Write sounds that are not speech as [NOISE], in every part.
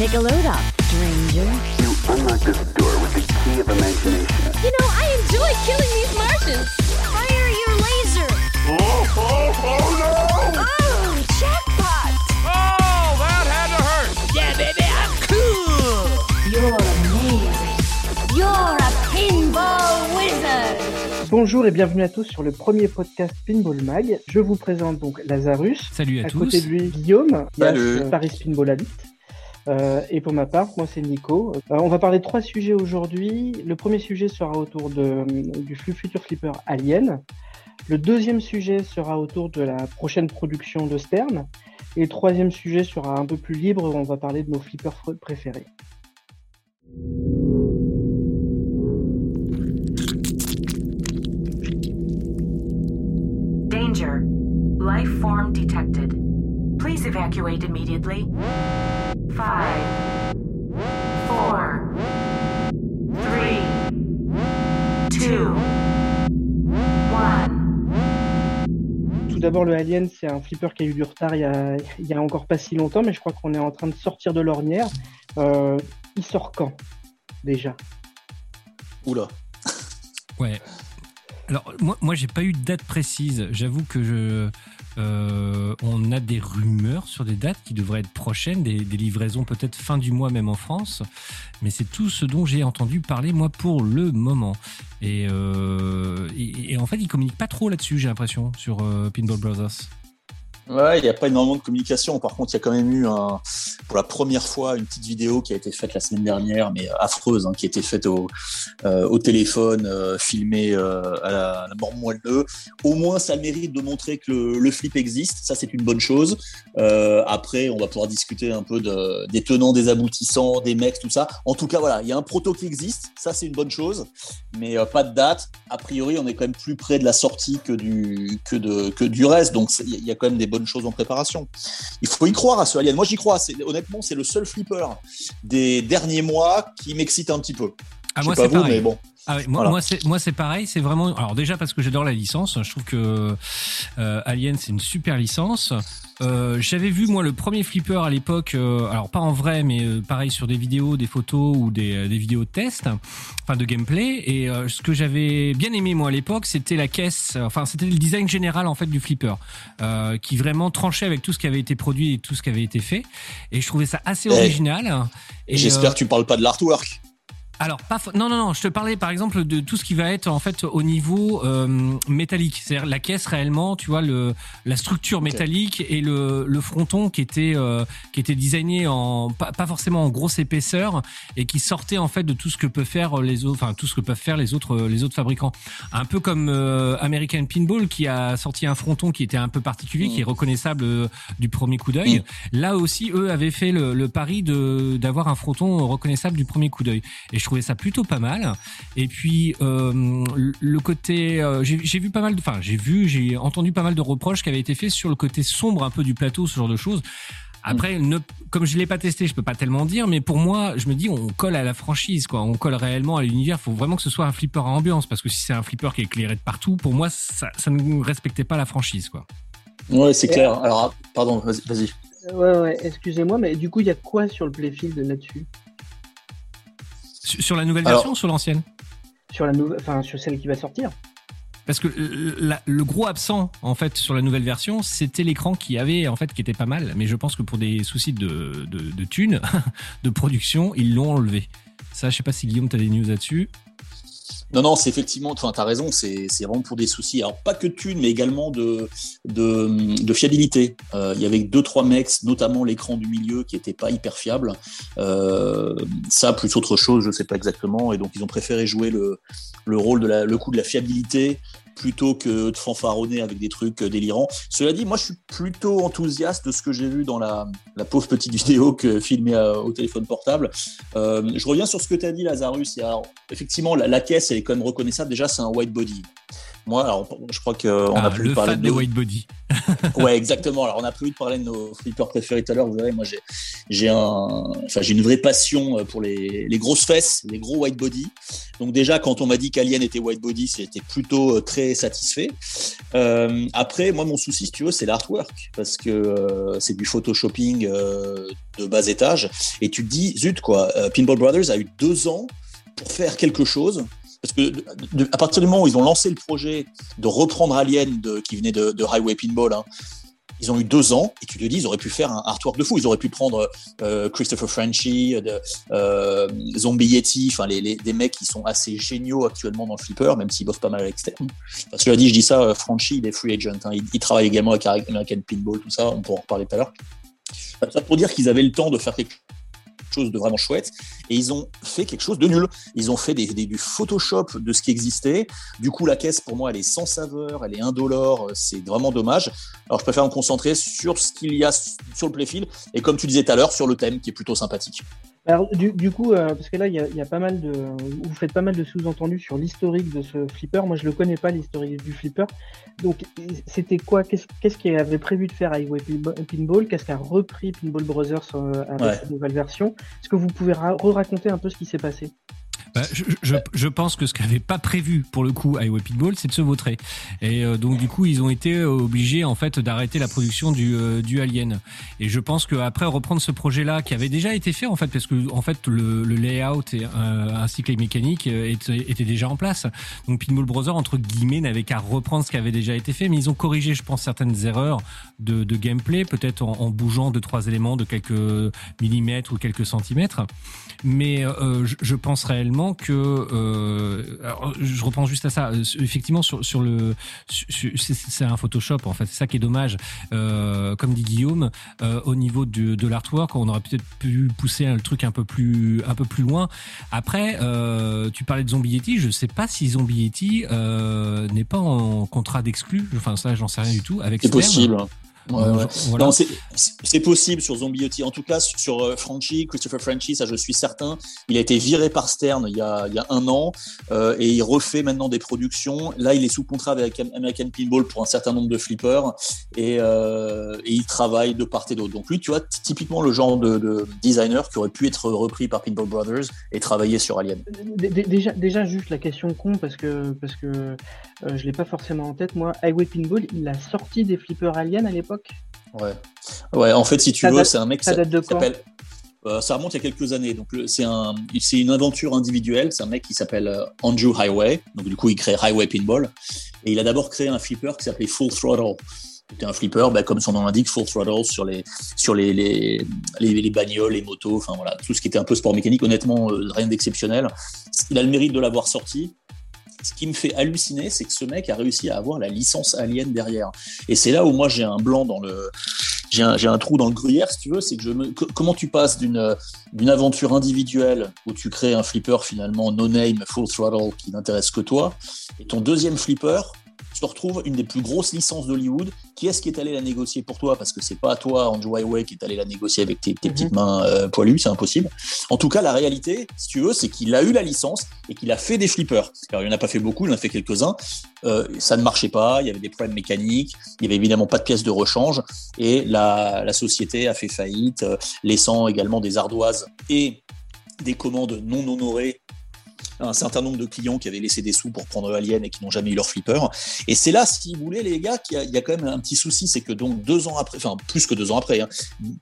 Take a load off, stranger. You unlock this door with the key of imagination. You know, I enjoy killing these Martians. Fire your laser. Oh, oh, oh no! Oh, jackpot. Oh, that had to hurt! Yeah, baby, I'm cool. You're amazing. You're a pinball wizard. Bonjour et bienvenue à tous sur le premier podcast Pinball Mag. Je vous présente donc Lazarus. Salut à, À tous. côté de lui, Guillaume, Salut. Paris Pinball Addict. Euh, et pour ma part, moi c'est Nico. Euh, on va parler de trois sujets aujourd'hui. Le premier sujet sera autour de, du flux futur flipper Alien. Le deuxième sujet sera autour de la prochaine production de Stern. Et le troisième sujet sera un peu plus libre. On va parler de nos flippers préférés. Danger. Life form detected. Please evacuate immediately. Five, four, three, two, one. Tout d'abord, le Alien, c'est un flipper qui a eu du retard il y a, il y a encore pas si longtemps, mais je crois qu'on est en train de sortir de l'ornière. Euh, il sort quand déjà? Oula. Ouais. Alors moi, moi j'ai pas eu de date précise. J'avoue que je, euh, on a des rumeurs sur des dates qui devraient être prochaines, des, livraisons peut-être fin du mois même en France. Mais c'est tout ce dont j'ai entendu parler moi pour le moment. Et, euh, en fait ils communiquent pas trop là-dessus. J'ai l'impression sur euh, Pinball Brothers. Ouais, il n'y a pas énormément de communication. Par contre, il y a quand même eu pour la première fois une petite vidéo qui a été faite la semaine dernière, mais affreuse, hein, qui a été faite au, euh, téléphone, euh, filmée euh, à la, la mort moelleux. Au moins, ça mérite de montrer que le, flip existe. Ça, c'est une bonne chose. Euh, après, on va pouvoir discuter un peu de, des tenants, des aboutissants, des mecs, tout ça. En tout cas, voilà, il y a un proto qui existe. Ça, c'est une bonne chose. Mais euh, pas de date. A priori, on est quand même plus près de la sortie que du, que du reste. Donc, il y a quand même des bonnes choses en préparation. Il faut y croire à ce Alien. Moi, j'y crois. Honnêtement, c'est le seul flipper des derniers mois qui m'excite un petit peu. Ah Je moi c'est pareil. mais bon. Ah ouais, moi, Voilà. moi, c'est moi c'est pareil, c'est vraiment alors déjà parce que j'adore la licence, je trouve que euh, Alien c'est une super licence. Euh, J'avais vu moi le premier flipper à l'époque, euh, alors pas en vrai, mais euh, pareil sur des vidéos, des photos ou des, euh, des vidéos de test, enfin de gameplay. Et euh, ce que j'avais bien aimé moi à l'époque, c'était la caisse, enfin c'était le design général en fait du flipper, euh, qui vraiment tranchait avec tout ce qui avait été produit et tout ce qui avait été fait. Et je trouvais ça assez Eh, original. Et, J'espère que tu parles pas de l'artwork. Alors, pas non, non, non, je te parlais par exemple de tout ce qui va être en fait au niveau euh, métallique, c'est-à-dire la caisse réellement, tu vois, le, la structure métallique et le, le fronton qui était, euh, qui était designé en, pas, pas forcément en grosse épaisseur et qui sortait en fait de tout ce que peut faire les autres, enfin tout ce que peuvent faire les autres, les autres fabricants. Un peu comme euh, American Pinball qui a sorti un fronton qui était un peu particulier, qui est reconnaissable euh, du premier coup d'œil. Là aussi, eux avaient fait le, le pari de d'avoir un fronton reconnaissable du premier coup d'œil. Et je trouvais ça plutôt pas mal. Et puis euh, le côté, euh, j'ai vu pas mal de, enfin j'ai vu, j'ai entendu pas mal de reproches qui avaient été faits sur le côté sombre un peu du plateau, ce genre de choses. Après, ne, comme je l'ai pas testé, je peux pas tellement dire, mais pour moi, je me dis, on colle à la franchise, quoi. On colle réellement à l'univers. Faut vraiment que ce soit un flipper à ambiance, parce que si c'est un flipper qui est éclairé de partout, pour moi, ça, ça ne respectait pas la franchise, quoi. Ouais, c'est clair. Alors, pardon, vas-y. vas-y. Ouais, ouais, excusez-moi, mais du coup, il y a quoi sur le playfield là-dessus? Sur sur la nouvelle Alors- version ou sur l'ancienne Sur la nouvelle, enfin, sur celle qui va sortir Parce que le, la- le gros absent en fait sur la nouvelle version, c'était l'écran qui avait en fait qui était pas mal, mais je pense que pour des soucis de de, de thunes, [LAUGHS] de production, ils l'ont enlevé. Ça, je sais pas si Guillaume, t'as des news là-dessus. Non, non, c'est effectivement, tu as raison, c'est vraiment pour des soucis. Alors, pas que de thunes, mais également de, fiabilité. Euh, il y avait deux, trois mecs, notamment l'écran du milieu, qui était pas hyper fiable. Euh, ça, plus autre chose, je sais pas exactement. Et donc, ils ont préféré jouer le, le rôle de la, le coup de la fiabilité plutôt que de fanfaronner avec des trucs délirants. Cela dit, moi, je suis plutôt enthousiaste de ce que j'ai vu dans la, pauvre petite vidéo que filmée à- au téléphone portable. Euh, je reviens sur ce que tu as dit, Lazarus. Effectivement, la, la caisse, elle est quand même reconnaissable. Déjà, c'est un white body. Moi, alors, je crois qu'on Ah, a pu le parler fan de nos- white body. [LAUGHS] Ouais, exactement. Alors, on a prévu de parler de nos flippers préférés tout à l'heure. Vous verrez, moi, j'ai, j'ai un, enfin, j'ai une vraie passion euh, pour les, les, grosses fesses, les gros white body. Donc déjà, quand on m'a dit qu'Alien était white body, c'était plutôt euh, très satisfait. Euh, après, moi, mon souci, si tu veux, c'est l'artwork parce que euh, c'est du photoshopping euh, de bas étage. Et tu te dis, zut quoi, Pinball Brothers a eu deux ans pour faire quelque chose parce que à partir du moment où ils ont lancé le projet de reprendre Alien de, qui venait de, Highway Pinball, hein, ils ont eu deux ans et tu te dis ils auraient pu faire un artwork de fou. Ils auraient pu prendre euh, Christopher Frenchy, de, euh, Zombie Yeti, enfin les, des mecs qui sont assez géniaux actuellement dans le flipper, même s'ils bossent pas mal à l'externe. Que je dis, je dis ça, euh, Frenchy, il est free agent. Hein. Il, il, travaille également avec American Pinball, tout ça. On pourra en reparler tout à l'heure. Ça pour dire qu'ils avaient le temps de faire quelque chose de vraiment chouette et ils ont fait quelque chose de nul. Ils ont fait des, du Photoshop de ce qui existait. Du coup, la caisse, pour moi, elle est sans saveur, elle est indolore, c'est vraiment dommage. Alors, je préfère me concentrer sur ce qu'il y a sur le playfield et comme tu disais tout à l'heure, sur le thème qui est plutôt sympathique. Alors, du, du coup, euh, parce que là, il y, y a, pas mal de. Vous faites pas mal de sous-entendus sur l'historique de ce flipper. Moi, je le connais pas, l'historique du flipper. Donc, c'était quoi? Qu'est-ce qu qu'il avait prévu de faire Highway Pinball? Qu'est-ce qu'a repris Pinball Brothers euh, avec ouais. cette nouvelle version? Est-ce que vous pouvez re-raconter un peu ce qui s'est passé? Bah, je, je, je, pense que ce qu'avait pas prévu pour le coup Highway Pitbull, c'est de se vautrer. Et euh, donc du coup, ils ont été obligés en fait d'arrêter la production du, euh, du Alien. Et je pense qu'après reprendre ce projet-là, qui avait déjà été fait en fait, parce que en fait le, le layout et euh, ainsi que les mécaniques étaient, étaient, déjà en place. Donc Pinball Brothers entre guillemets n'avait qu'à reprendre ce qui avait déjà été fait, mais ils ont corrigé, je pense, certaines erreurs de, de gameplay, peut-être en, en, bougeant deux trois éléments de quelques millimètres ou quelques centimètres. Mais je, je pense réellement que euh, alors, je reprends juste à ça. Effectivement sur, sur le c'est un Photoshop en fait. C'est ça qui est dommage. Euh, comme dit Guillaume euh, au niveau de, de l'artwork on aurait peut-être pu pousser le truc un peu plus un peu plus loin. Après euh, tu parlais de Zombie Yeti je sais pas si Zombie Yeti euh, n'est pas en contrat d'exclus. Enfin ça j'en sais rien du tout avec c'est possible. Voilà. Non, c'est possible sur Zombie Yeti. En tout cas, sur euh, Frenchy, Christopher Frenchy, ça je suis certain. Il a été viré par Stern il y a, il y a un an euh, et il refait maintenant des productions. Là, il est sous contrat avec American Pinball pour un certain nombre de flippers et, euh, et il travaille de part et d'autre. Donc lui, tu vois, typiquement le genre de, de, designer qui aurait pu être repris par Pinball Brothers et travailler sur Alien. Déjà, déjà juste la question con parce que parce que euh, je l'ai pas forcément en tête. Moi, Highway Pinball, il a sorti des flippers Alien à l'époque? Ouais. Ouais, en fait, si tu ça veux, c'est un mec ça qui s'appelle. Euh, ça remonte il y a quelques années. Donc, c'est un, une aventure individuelle. C'est un mec qui s'appelle euh, Andrew Highway. Donc, du coup, il crée Highway Pinball. Et il a d'abord créé un flipper qui s'appelait Full Throttle. C'était un flipper, bah, comme son nom l'indique, full throttle sur les sur les les, les, les bagnoles, les motos, enfin voilà, tout ce qui était un peu sport mécanique. Honnêtement, euh, rien d'exceptionnel. Il a le mérite de l'avoir sorti ce qui me fait halluciner, c'est que ce mec a réussi à avoir la licence Alien derrière. Et c'est là où moi j'ai un blanc dans le, j'ai un, trou dans le gruyère, si tu veux, c'est que je me, comment tu passes d'une d'une aventure individuelle où tu crées un flipper finalement no name, full throttle qui n'intéresse que toi, et ton deuxième flipper se retrouve une des plus grosses licences d'Hollywood. Qui est-ce qui est allé la négocier pour toi? Parce que c'est pas toi, Andrew Highway, qui est allé la négocier avec tes, tes mm -hmm. petites mains euh, poilues, c'est impossible. En tout cas, la réalité, si tu veux, c'est qu'il a eu la licence et qu'il a fait des flippers. Alors, il n'en a pas fait beaucoup, il en a fait quelques-uns. Euh, ça ne marchait pas, il y avait des problèmes mécaniques, il y avait évidemment pas de pièces de rechange et la, la société a fait faillite, euh, laissant également des ardoises et des commandes non honorées un certain nombre de clients qui avaient laissé des sous pour prendre Alien et qui n'ont jamais eu leur flipper. Et c'est là, si vous voulez, les gars, qu'il y, a quand même un petit souci, c'est que donc deux ans après, enfin plus que deux ans après, hein,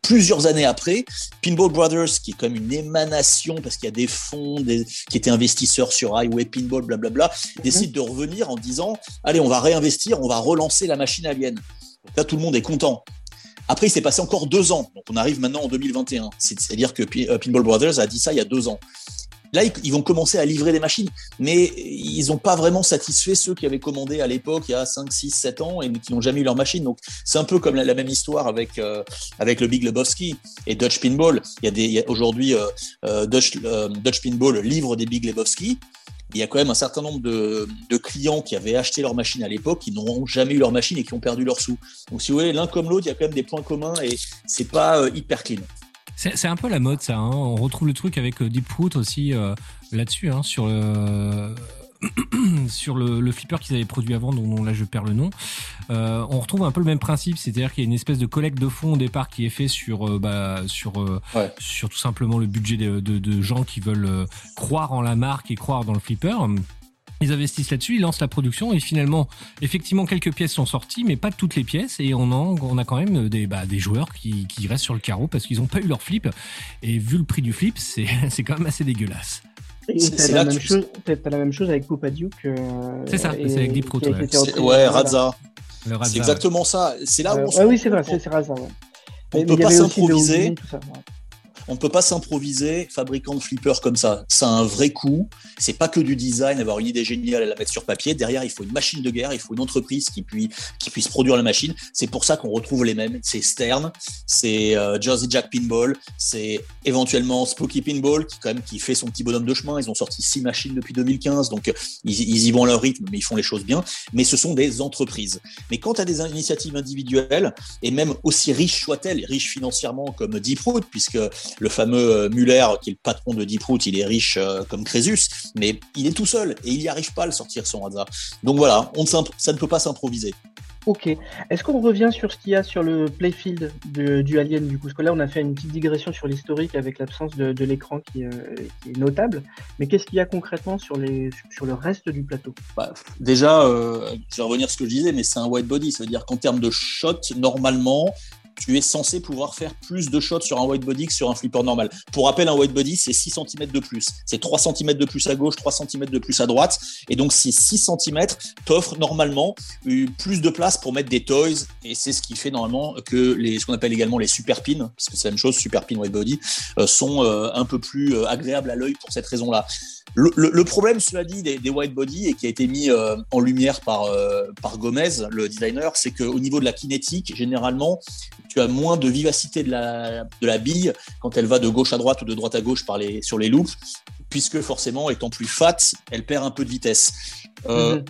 plusieurs années après, Pinball Brothers, qui est comme une émanation parce qu'il y a des fonds qui étaient investisseurs sur Highway Pinball, blablabla, bla, bla, décide de revenir en disant, allez, on va réinvestir, on va relancer la machine Alien. Donc là, tout le monde est content. Après, il s'est passé encore deux ans. Donc, on arrive maintenant en 2021. C'est-à-dire que Pinball Brothers a dit ça il y a deux ans. Là, ils vont commencer à livrer des machines, mais ils n'ont pas vraiment satisfait ceux qui avaient commandé à l'époque, il y a 5, 6, 7 ans, et qui n'ont jamais eu leur machine. Donc, c'est un peu comme la, même histoire avec, euh, avec le Big Lebowski et Dutch Pinball. Il y a, aujourd'hui, euh, Dutch, euh, Dutch Pinball livre des Big Lebowski. Il y a quand même un certain nombre de, de clients qui avaient acheté leur machine à l'époque, qui n'ont jamais eu leur machine et qui ont perdu leurs sous. Donc, si vous voulez, l'un comme l'autre, il y a quand même des points communs et c'est pas hyper clean. C'est un peu la mode, ça. Hein. On retrouve le truc avec Deep Fruit aussi euh, là-dessus, hein, sur le [CLEARS THROAT] sur le, le flipper qu'ils avaient produit avant, dont là je perds le nom. Euh, on retrouve un peu le même principe, c'est-à-dire qu'il y a une espèce de collecte de fonds au départ qui est fait sur, euh, bah, sur, euh, Ouais. sur tout simplement le budget de, de- de gens qui veulent euh, croire en la marque et croire dans le flipper. Ils investissent là-dessus, ils lancent la production et finalement, effectivement, quelques pièces sont sorties, mais pas toutes les pièces. Et on, en, on a quand même des, bah, des joueurs qui, qui restent sur le carreau parce qu'ils n'ont pas eu leur flip. Et vu le prix du flip, c'est [LAUGHS] quand même assez dégueulasse. C'est- la, même tu- chose- la même chose avec Poupa Duke. euh, C'est ça, c'est avec Deep Root, qui a ouais. Ouais, C'est exactement ça. C'est là où Euh, on se ouais, oui, c'est vrai, c'est. Ouais. On Mais peut pas s'improviser. On ne peut pas s'improviser fabricant de flippers comme ça. Ça a un vrai coût. C'est pas que du design, avoir une idée géniale et la mettre sur papier. Derrière, il faut une machine de guerre, il faut une entreprise qui, puis, qui puisse produire la machine. C'est pour ça qu'on retrouve les mêmes. C'est Stern, c'est euh, Jersey Jack Pinball, c'est éventuellement Spooky Pinball qui quand même qui fait son petit bonhomme de chemin. Ils ont sorti six machines depuis 2015, donc ils, y vont à leur rythme, mais ils font les choses bien. Mais ce sont des entreprises. Mais quand tu as des initiatives individuelles, et même aussi riches soient-elles, riches financièrement comme Deeproot, puisque le fameux euh, Muller, qui est le patron de Deeproot, il est riche euh, comme Crésus, mais il est tout seul et il n'y arrive pas à le sortir son hasard. Donc voilà, on ça ne peut pas s'improviser. Ok. Est-ce qu'on revient sur ce qu'il y a sur le playfield de- du Alien du coup? Parce que là, on a fait une petite digression sur l'historique avec l'absence de, de l'écran qui, euh, qui est notable. Mais qu'est-ce qu'il y a concrètement sur, les, sur le reste du plateau? Bah, déjà, euh, je vais revenir à ce que je disais, mais c'est un white body. Ça veut dire qu'en termes de shot, normalement, tu es censé pouvoir faire plus de shots sur un white body que sur un flipper normal. Pour rappel, un white body, c'est 6 cm de plus. C'est 3 cm de plus à gauche, 3 cm de plus à droite. Et donc, ces 6 cm t'offrent normalement euh, plus de place pour mettre des toys. Et c'est ce qui fait normalement que les, ce qu'on appelle également les super pins, parce que c'est la même chose, super pin white body, euh, sont euh, un peu plus euh, agréables à l'œil pour cette raison-là. Le, le- le problème, cela dit, des, des white body et qui a été mis euh, en lumière par, euh, par Gomez, le designer, c'est qu'au niveau de la kinétique, généralement, tu as moins de vivacité de la, de la bille quand elle va de gauche à droite ou de droite à gauche par les, sur les loops, puisque forcément, étant plus fat, elle perd un peu de vitesse. Euh, Mhm.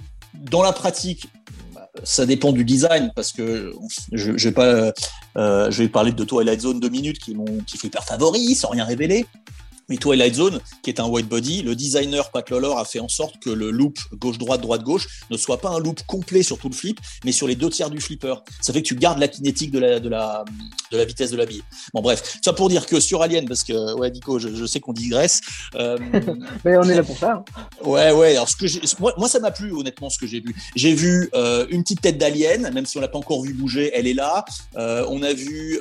Dans la pratique, bah, ça dépend du design, parce que je, je vais pas, je vais parler de Twilight Zone deux minutes, qui est mon petit flipper favori, sans rien révéler. Mais Twilight Zone, qui est un white body, le designer Pat Lawlor a fait en sorte que le loop gauche-droite, droite-gauche ne soit pas un loop complet sur tout le flip, mais sur les deux tiers du flipper. Ça fait que tu gardes la kinétique de la, de la, de la vitesse de la bille. Bon, bref, ça pour dire que sur Alien, parce que, ouais, Nico, je, je sais qu'on digresse. euh, [LAUGHS] Mais on est là pour ça. hein. Ouais, ouais. Alors, ce que moi, moi, ça m'a plu, honnêtement, ce que j'ai vu. J'ai vu euh, une petite tête d'alien, même si on l'a pas encore vu bouger, elle est là. Euh, on a vu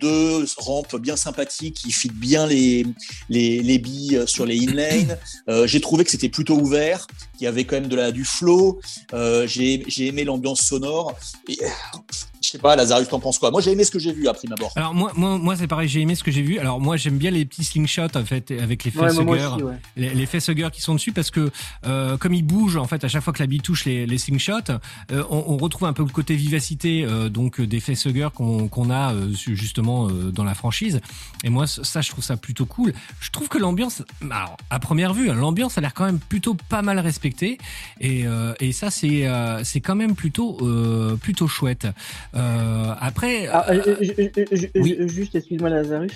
deux rampes bien sympathiques qui fit bien les, les, les billes sur les inlanes. Euh, j'ai trouvé que c'était plutôt ouvert, qu'il y avait quand même de la, du flow. Euh, j'ai aimé l'ambiance sonore. Euh, je sais pas, Lazarus, t'en penses quoi? Moi, j'ai aimé ce que j'ai vu à prime abord. Alors moi, moi, moi c'est pareil, j'ai aimé ce que j'ai vu. Alors moi j'aime bien les petits slingshots en fait avec les facehuggers, ouais. les, les facehuggers qui sont dessus parce que euh, comme ils bougent en fait à chaque fois que la bille touche les, les slingshots, euh, on, on retrouve un peu le côté vivacité euh, donc des facehuggers qu'on qu'on a euh, justement euh, dans la franchise. Et moi ça je trouve ça plutôt cool. Je trouve que l'ambiance, alors à première vue, l'ambiance a l'air quand même plutôt pas mal respectée et, euh, et ça c'est euh, c'est quand même plutôt euh, plutôt chouette. Euh, après, Ah, euh, euh, oui. ju- juste, excuse-moi, Lazarus.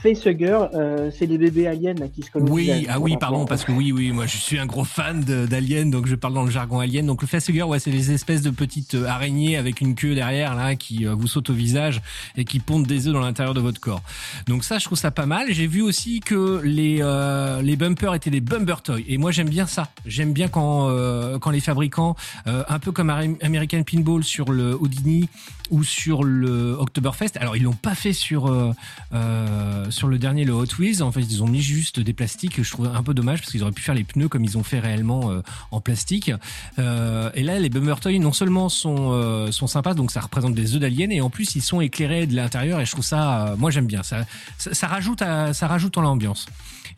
Facehugger, euh, c'est des bébés aliens là, qui se collent Oui, ah oui, pardon, parce que oui, oui, moi je suis un gros fan de- d'Alien, donc je parle dans le jargon Alien. Donc le facehugger, ouais, c'est des espèces de petites araignées avec une queue derrière là qui vous saute au visage et qui pondent des œufs dans l'intérieur de votre corps. Donc ça, je trouve ça pas mal. J'ai vu aussi que les euh, les bumpers étaient des bumper toys et moi j'aime bien ça. J'aime bien quand euh, quand les fabricants, euh, un peu comme Am- American Pinball sur le Houdini ou sur le Oktoberfest. Alors ils l'ont pas fait sur euh, euh, sur le dernier le Hot Wheels. En fait, ils ont mis juste des plastiques. Je trouve un peu dommage parce qu'ils auraient pu faire les pneus comme ils ont fait réellement euh, en plastique. Euh, et là, les Bummer Toys non seulement sont sont sympas, donc ça représente des œufs d'aliens, et en plus ils sont éclairés de l'intérieur. Et je trouve ça, moi j'aime bien. Ça, ça, ça rajoute à, ça rajoute en l'ambiance.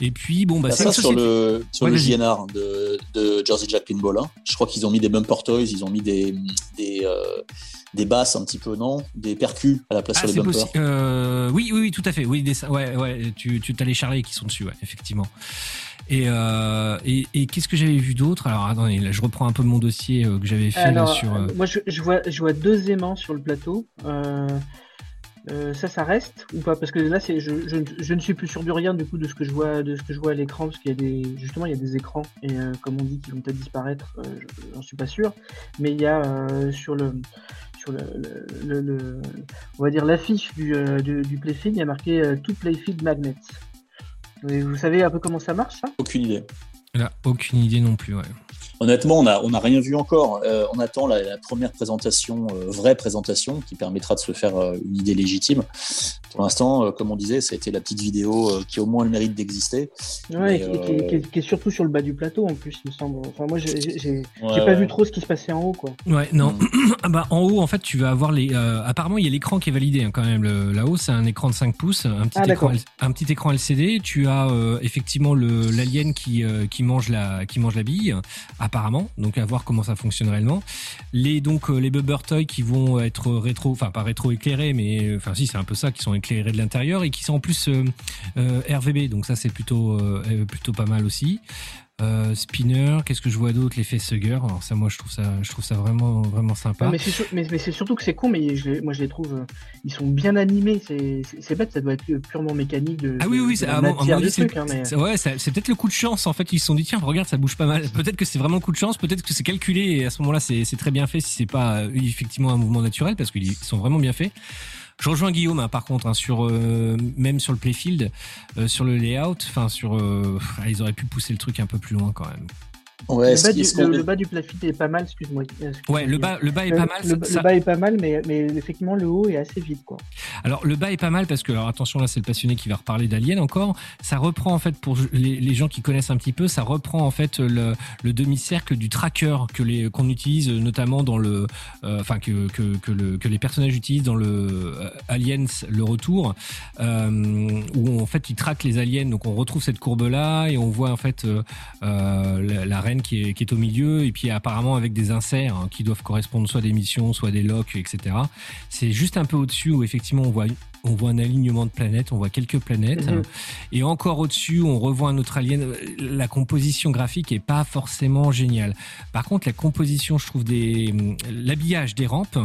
Et puis bon, bah c'est ça sur le, sur Ouais, le. JNR de, de Jersey Jack Pinball. hein. Je crois qu'ils ont mis des bumper toys, ils ont mis des, des, des basses un petit peu, non? Des percus à la place Ah, sur les bumpers. Euh, oui, oui, oui, tout à fait. Oui, des, ouais, ouais. Tu, tu as les Charlie qui sont dessus, ouais, effectivement. Et, euh, et, et qu'est-ce que j'avais vu d'autre? Alors attendez, là, je reprends un peu mon dossier euh, que j'avais fait là sur. moi, je, je vois, je vois deux aimants sur le plateau. Euh, Euh, ça, ça reste ou pas? Parce que là, c'est, je, je, je ne suis plus sûr de rien du coup de ce que je vois, de ce que je vois à l'écran, parce qu'il y a des, justement, il y a des écrans et euh, comme on dit, qui vont peut-être disparaître. Euh, je- j'en suis pas sûr, mais il y a euh, sur le, sur le, le, le- le- on va dire l'affiche du, euh, du, du playfield, il y a marqué euh, to playfield magnets. Et vous savez un peu comment ça marche, ça? Aucune idée. Là, aucune idée non plus. Ouais. Honnêtement, on n'a on a rien vu encore. Euh, on attend la, la première présentation, euh, vraie présentation, qui permettra de se faire euh, une idée légitime. Pour l'instant, euh, comme on disait, ça a été la petite vidéo euh, qui a au moins le mérite d'exister. Ouais, et qui, et qui est- euh, qui est, qui est surtout sur le bas du plateau en plus, il me semble. Enfin, moi, j'ai Ouais, pas ouais. vu trop ce qui se passait en haut, quoi. Ouais, non. [CLEARS THROAT] Bah, en haut, en fait, tu vas avoir les. euh, apparemment, il y a l'écran qui est validé hein, quand même. Là-haut, c'est un écran de 5 pouces, un petit, Ah, écran, un petit écran LCD. Tu as euh, effectivement le l'alien qui euh, qui mange la qui mange la bille, apparemment. Donc à voir comment ça fonctionne réellement. Les donc euh, les bubber toys qui vont être rétro, enfin pas rétro éclairés, mais euh, enfin si c'est un peu ça, qui sont éclairés de l'intérieur et qui sont en plus euh, euh, RVB. Donc ça c'est plutôt euh, euh, plutôt pas mal aussi. Euh, spinner, qu'est-ce que je vois d'autre? Les facehuggers. Alors ça, moi, je trouve ça, je trouve ça vraiment, vraiment sympa. Mais c'est sur- mais, mais c'est surtout que c'est con, mais je moi je les trouve, euh, ils sont bien animés. C'est c'est- c'est bête, ça doit être purement mécanique de. Ah oui, oui, c'est- peut-être le coup de chance. En fait, ils se sont dit tiens, regarde, ça bouge pas mal. Peut-être que c'est vraiment le coup de chance. Peut-être que c'est calculé et à ce moment-là, c'est c'est très bien fait si c'est pas euh, effectivement un mouvement naturel parce qu'ils sont vraiment bien faits. Je rejoins Guillaume hein, par contre hein, sur euh, même sur le playfield, euh, sur le layout, enfin sur euh, ils auraient pu pousser le truc un peu plus loin quand même. Ouais, le, bas du, le, le bas du playfield est pas mal, excuse-moi. Ouais, le bas, le bas est pas mal. Le, ça- le ça- bas est pas mal, mais, mais effectivement le haut est assez vide, quoi. Alors le bas est pas mal parce que alors attention là c'est le passionné qui va reparler d'Alien encore. Ça reprend en fait pour les, les gens qui connaissent un petit peu, ça reprend en fait le, le demi-cercle du tracker que les qu'on utilise notamment dans le, euh, enfin que que que, le, que les personnages utilisent dans le euh, Aliens le retour euh, où en fait ils traquent les aliens. Donc on retrouve cette courbe là et on voit en fait euh, euh, la, la qui est, au milieu et puis apparemment avec des inserts hein, qui doivent correspondre soit des missions, soit des locks, etc. C'est juste un peu au-dessus où effectivement on voit on voit un alignement de planètes, on voit quelques planètes, Mhm. et encore au-dessus, on revoit un autre alien. La composition graphique est pas forcément géniale. Par contre, la composition, je trouve des l'habillage des rampes,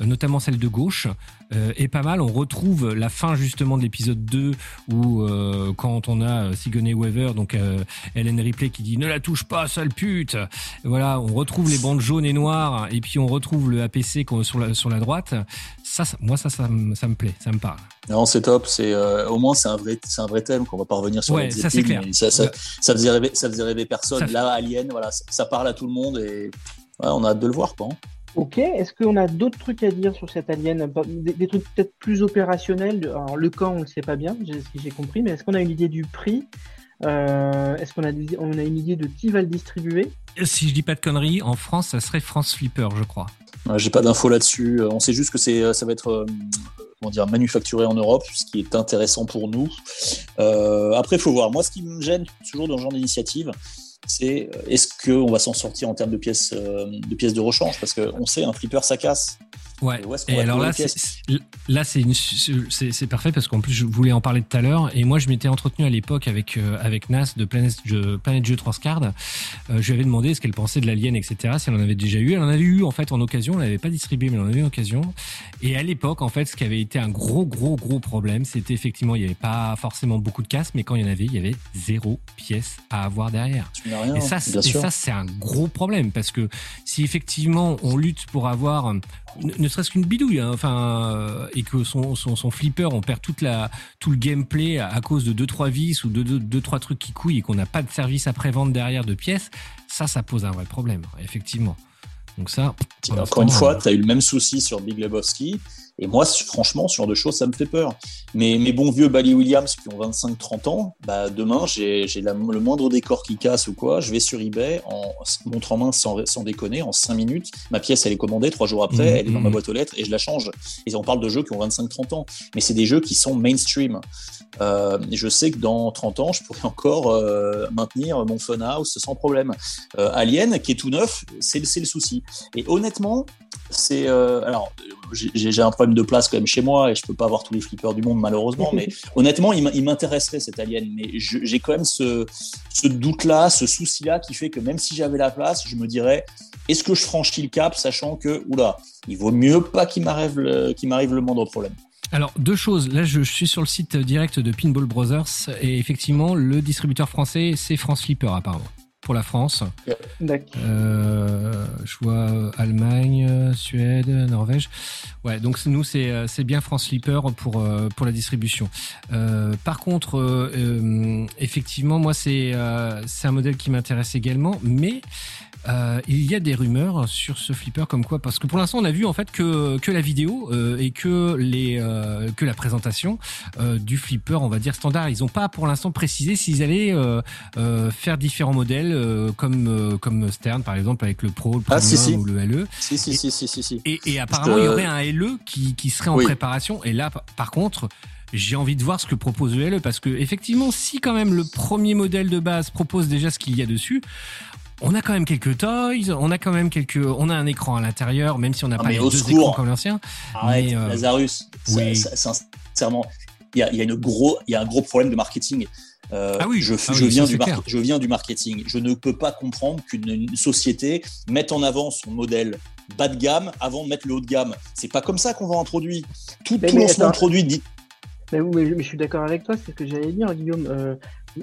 notamment celle de gauche, euh, est pas mal. On retrouve la fin justement de l'épisode 2 où euh, quand on a euh, Sigourney Weaver, donc euh, Helen Ripley qui dit ne la touche pas, sale pute. Voilà, on retrouve les bandes jaunes et noires et puis on retrouve le APC sur la, sur la droite. Ça, ça- moi ça, ça, me- ça me plaît, ça me parle. Non, c'est top. C'est euh, au moins c'est un vrai, c'est un vrai thème qu'on va pas revenir sur. Ouais, Led ça, c'est clair. Ça, ça, Ouais. ça faisait rêver, ça faisait rêver personne. Là, Alien, voilà, ça, ça parle à tout le monde et ouais, on a hâte de le voir, quoi. hein. Ok, est-ce qu'on a d'autres trucs à dire sur cette alien? Des, des trucs peut-être plus opérationnels? Alors, le camp, on ne sait pas bien, si j'ai compris, mais est-ce qu'on a une idée du prix? Euh, Est-ce qu'on a, on a une idée de qui va le distribuer? Si je dis pas de conneries, en France, ça serait France Flipper, je crois. Ouais, J'ai pas d'infos là-dessus. On sait juste que c'est, euh, ça va être euh, dire, manufacturé en Europe, ce qui est intéressant pour nous. Euh, après, il faut voir. Moi, ce qui me gêne toujours dans ce genre d'initiative, c'est euh, est-ce qu'on va s'en sortir en termes de pièces, euh, de pièces de rechange? Parce qu'on sait, un flipper, ça casse. Ouais. Et alors là, là, c'est, une- c'est, parfait parce qu'en plus, je voulais en parler tout à l'heure. Et moi, je m'étais entretenu à l'époque avec, euh, avec Nas de Planet Jeu, Planet Jeu Transcard. Euh, je lui avais demandé ce qu'elle pensait de l'Alien, etc. Si elle en avait déjà eu. Elle en avait eu, en fait, en occasion. Elle l'avait pas distribué, mais elle en avait eu en occasion. Et à l'époque, en fait, ce qui avait été un gros, gros, gros problème, c'était effectivement, il n'y avait pas forcément beaucoup de casse, mais quand il y en avait, il y avait zéro pièce à avoir derrière. Rien, Et ça, c'est- bien et sûr. ça, c'est un gros problème parce que si effectivement on lutte pour avoir ne, ne serait-ce qu'une bidouille, hein, enfin, euh, et que son, son, son flipper, on perd toute la, tout le gameplay à, à cause de deux trois vis ou de deux, deux trois trucs qui couillent et qu'on n'a pas de service après vente derrière de pièces, ça, ça pose un vrai problème, effectivement. Donc ça, Encore une fois, euh, tu as eu le même souci sur Big Lebowski. Et moi, franchement, ce genre de choses, ça me fait peur. Mais mes bons vieux Bally Williams qui ont 25-30 ans, bah, demain, j'ai le moindre décor qui casse ou quoi. Je vais sur eBay, en montre en main sans, sans déconner, en 5 minutes. Ma pièce, elle est commandée. Trois jours après, Mhm, elle est dans ma mhm. boîte aux lettres et je la change. Et on parle de jeux qui ont 25-30 ans. Mais c'est des jeux qui sont mainstream. Euh, je sais que dans 30 ans, je pourrais encore euh, maintenir mon Funhouse sans problème. Euh, Alien, qui est tout neuf, c'est le- souci. Et honnêtement, c'est alors j'ai un problème de place quand même chez moi et je peux pas avoir tous les flippers du monde malheureusement mais [LAUGHS] honnêtement il m'in- il m'intéresserait cet alien mais j'ai quand même ce, ce doute là ce souci là qui fait que même si j'avais la place je me dirais est-ce que je franchis le cap sachant que oula il vaut mieux pas qu'il m'arrive le, qu'il m'arrive le moindre problème Alors, deux choses. Là, je, je suis sur le site direct de Pinball Brothers et effectivement, le distributeur français, c'est France Flipper apparemment. Pour la France. Euh, je vois euh, Allemagne, euh, Suède, Norvège. Ouais, donc nous, c'est euh, c'est bien France Flipper pour, pour la distribution. Euh, par contre, euh, effectivement, moi, c'est euh, c'est un modèle qui m'intéresse également, mais euh, il y a des rumeurs sur ce flipper comme quoi, parce que pour l'instant, on a vu en fait que, que la vidéo euh, et que, les, euh, que la présentation euh, du flipper, on va dire standard. Ils n'ont pas pour l'instant précisé s'ils allaient euh, euh, faire différents modèles euh, comme, euh, comme Stern par exemple avec le Pro, le Ah, si, si. ou le LE. Si, si, si, si, si, si. Et, et apparemment, il y aurait un LE qui, qui serait en Oui. préparation. Et là, par contre, j'ai envie de voir ce que propose le LE parce que effectivement, si quand même le premier modèle de base propose déjà ce qu'il y a dessus. On a quand même quelques toys, on a quand même quelques, on a un écran à l'intérieur, même si on n'a Ah, pas les deux secours. écrans comme l'ancien. Arrête, Mais, euh, Lazarus. ça- oui. ça- sincèrement, il y a, y a une gros, il y a un gros problème de marketing. Euh, Ah oui, je, ah je oui, viens du c'est mar- clair. je viens du marketing. Je ne peux pas comprendre qu'une une société mette en avant son modèle bas de gamme avant de mettre le haut de gamme. C'est pas comme ça qu'on vend un produit. Tout, Mais- tout mais lancement de produit dit. Mais, oui, mais je- mais je suis d'accord avec toi, c'est ce que j'allais dire, Guillaume. Euh,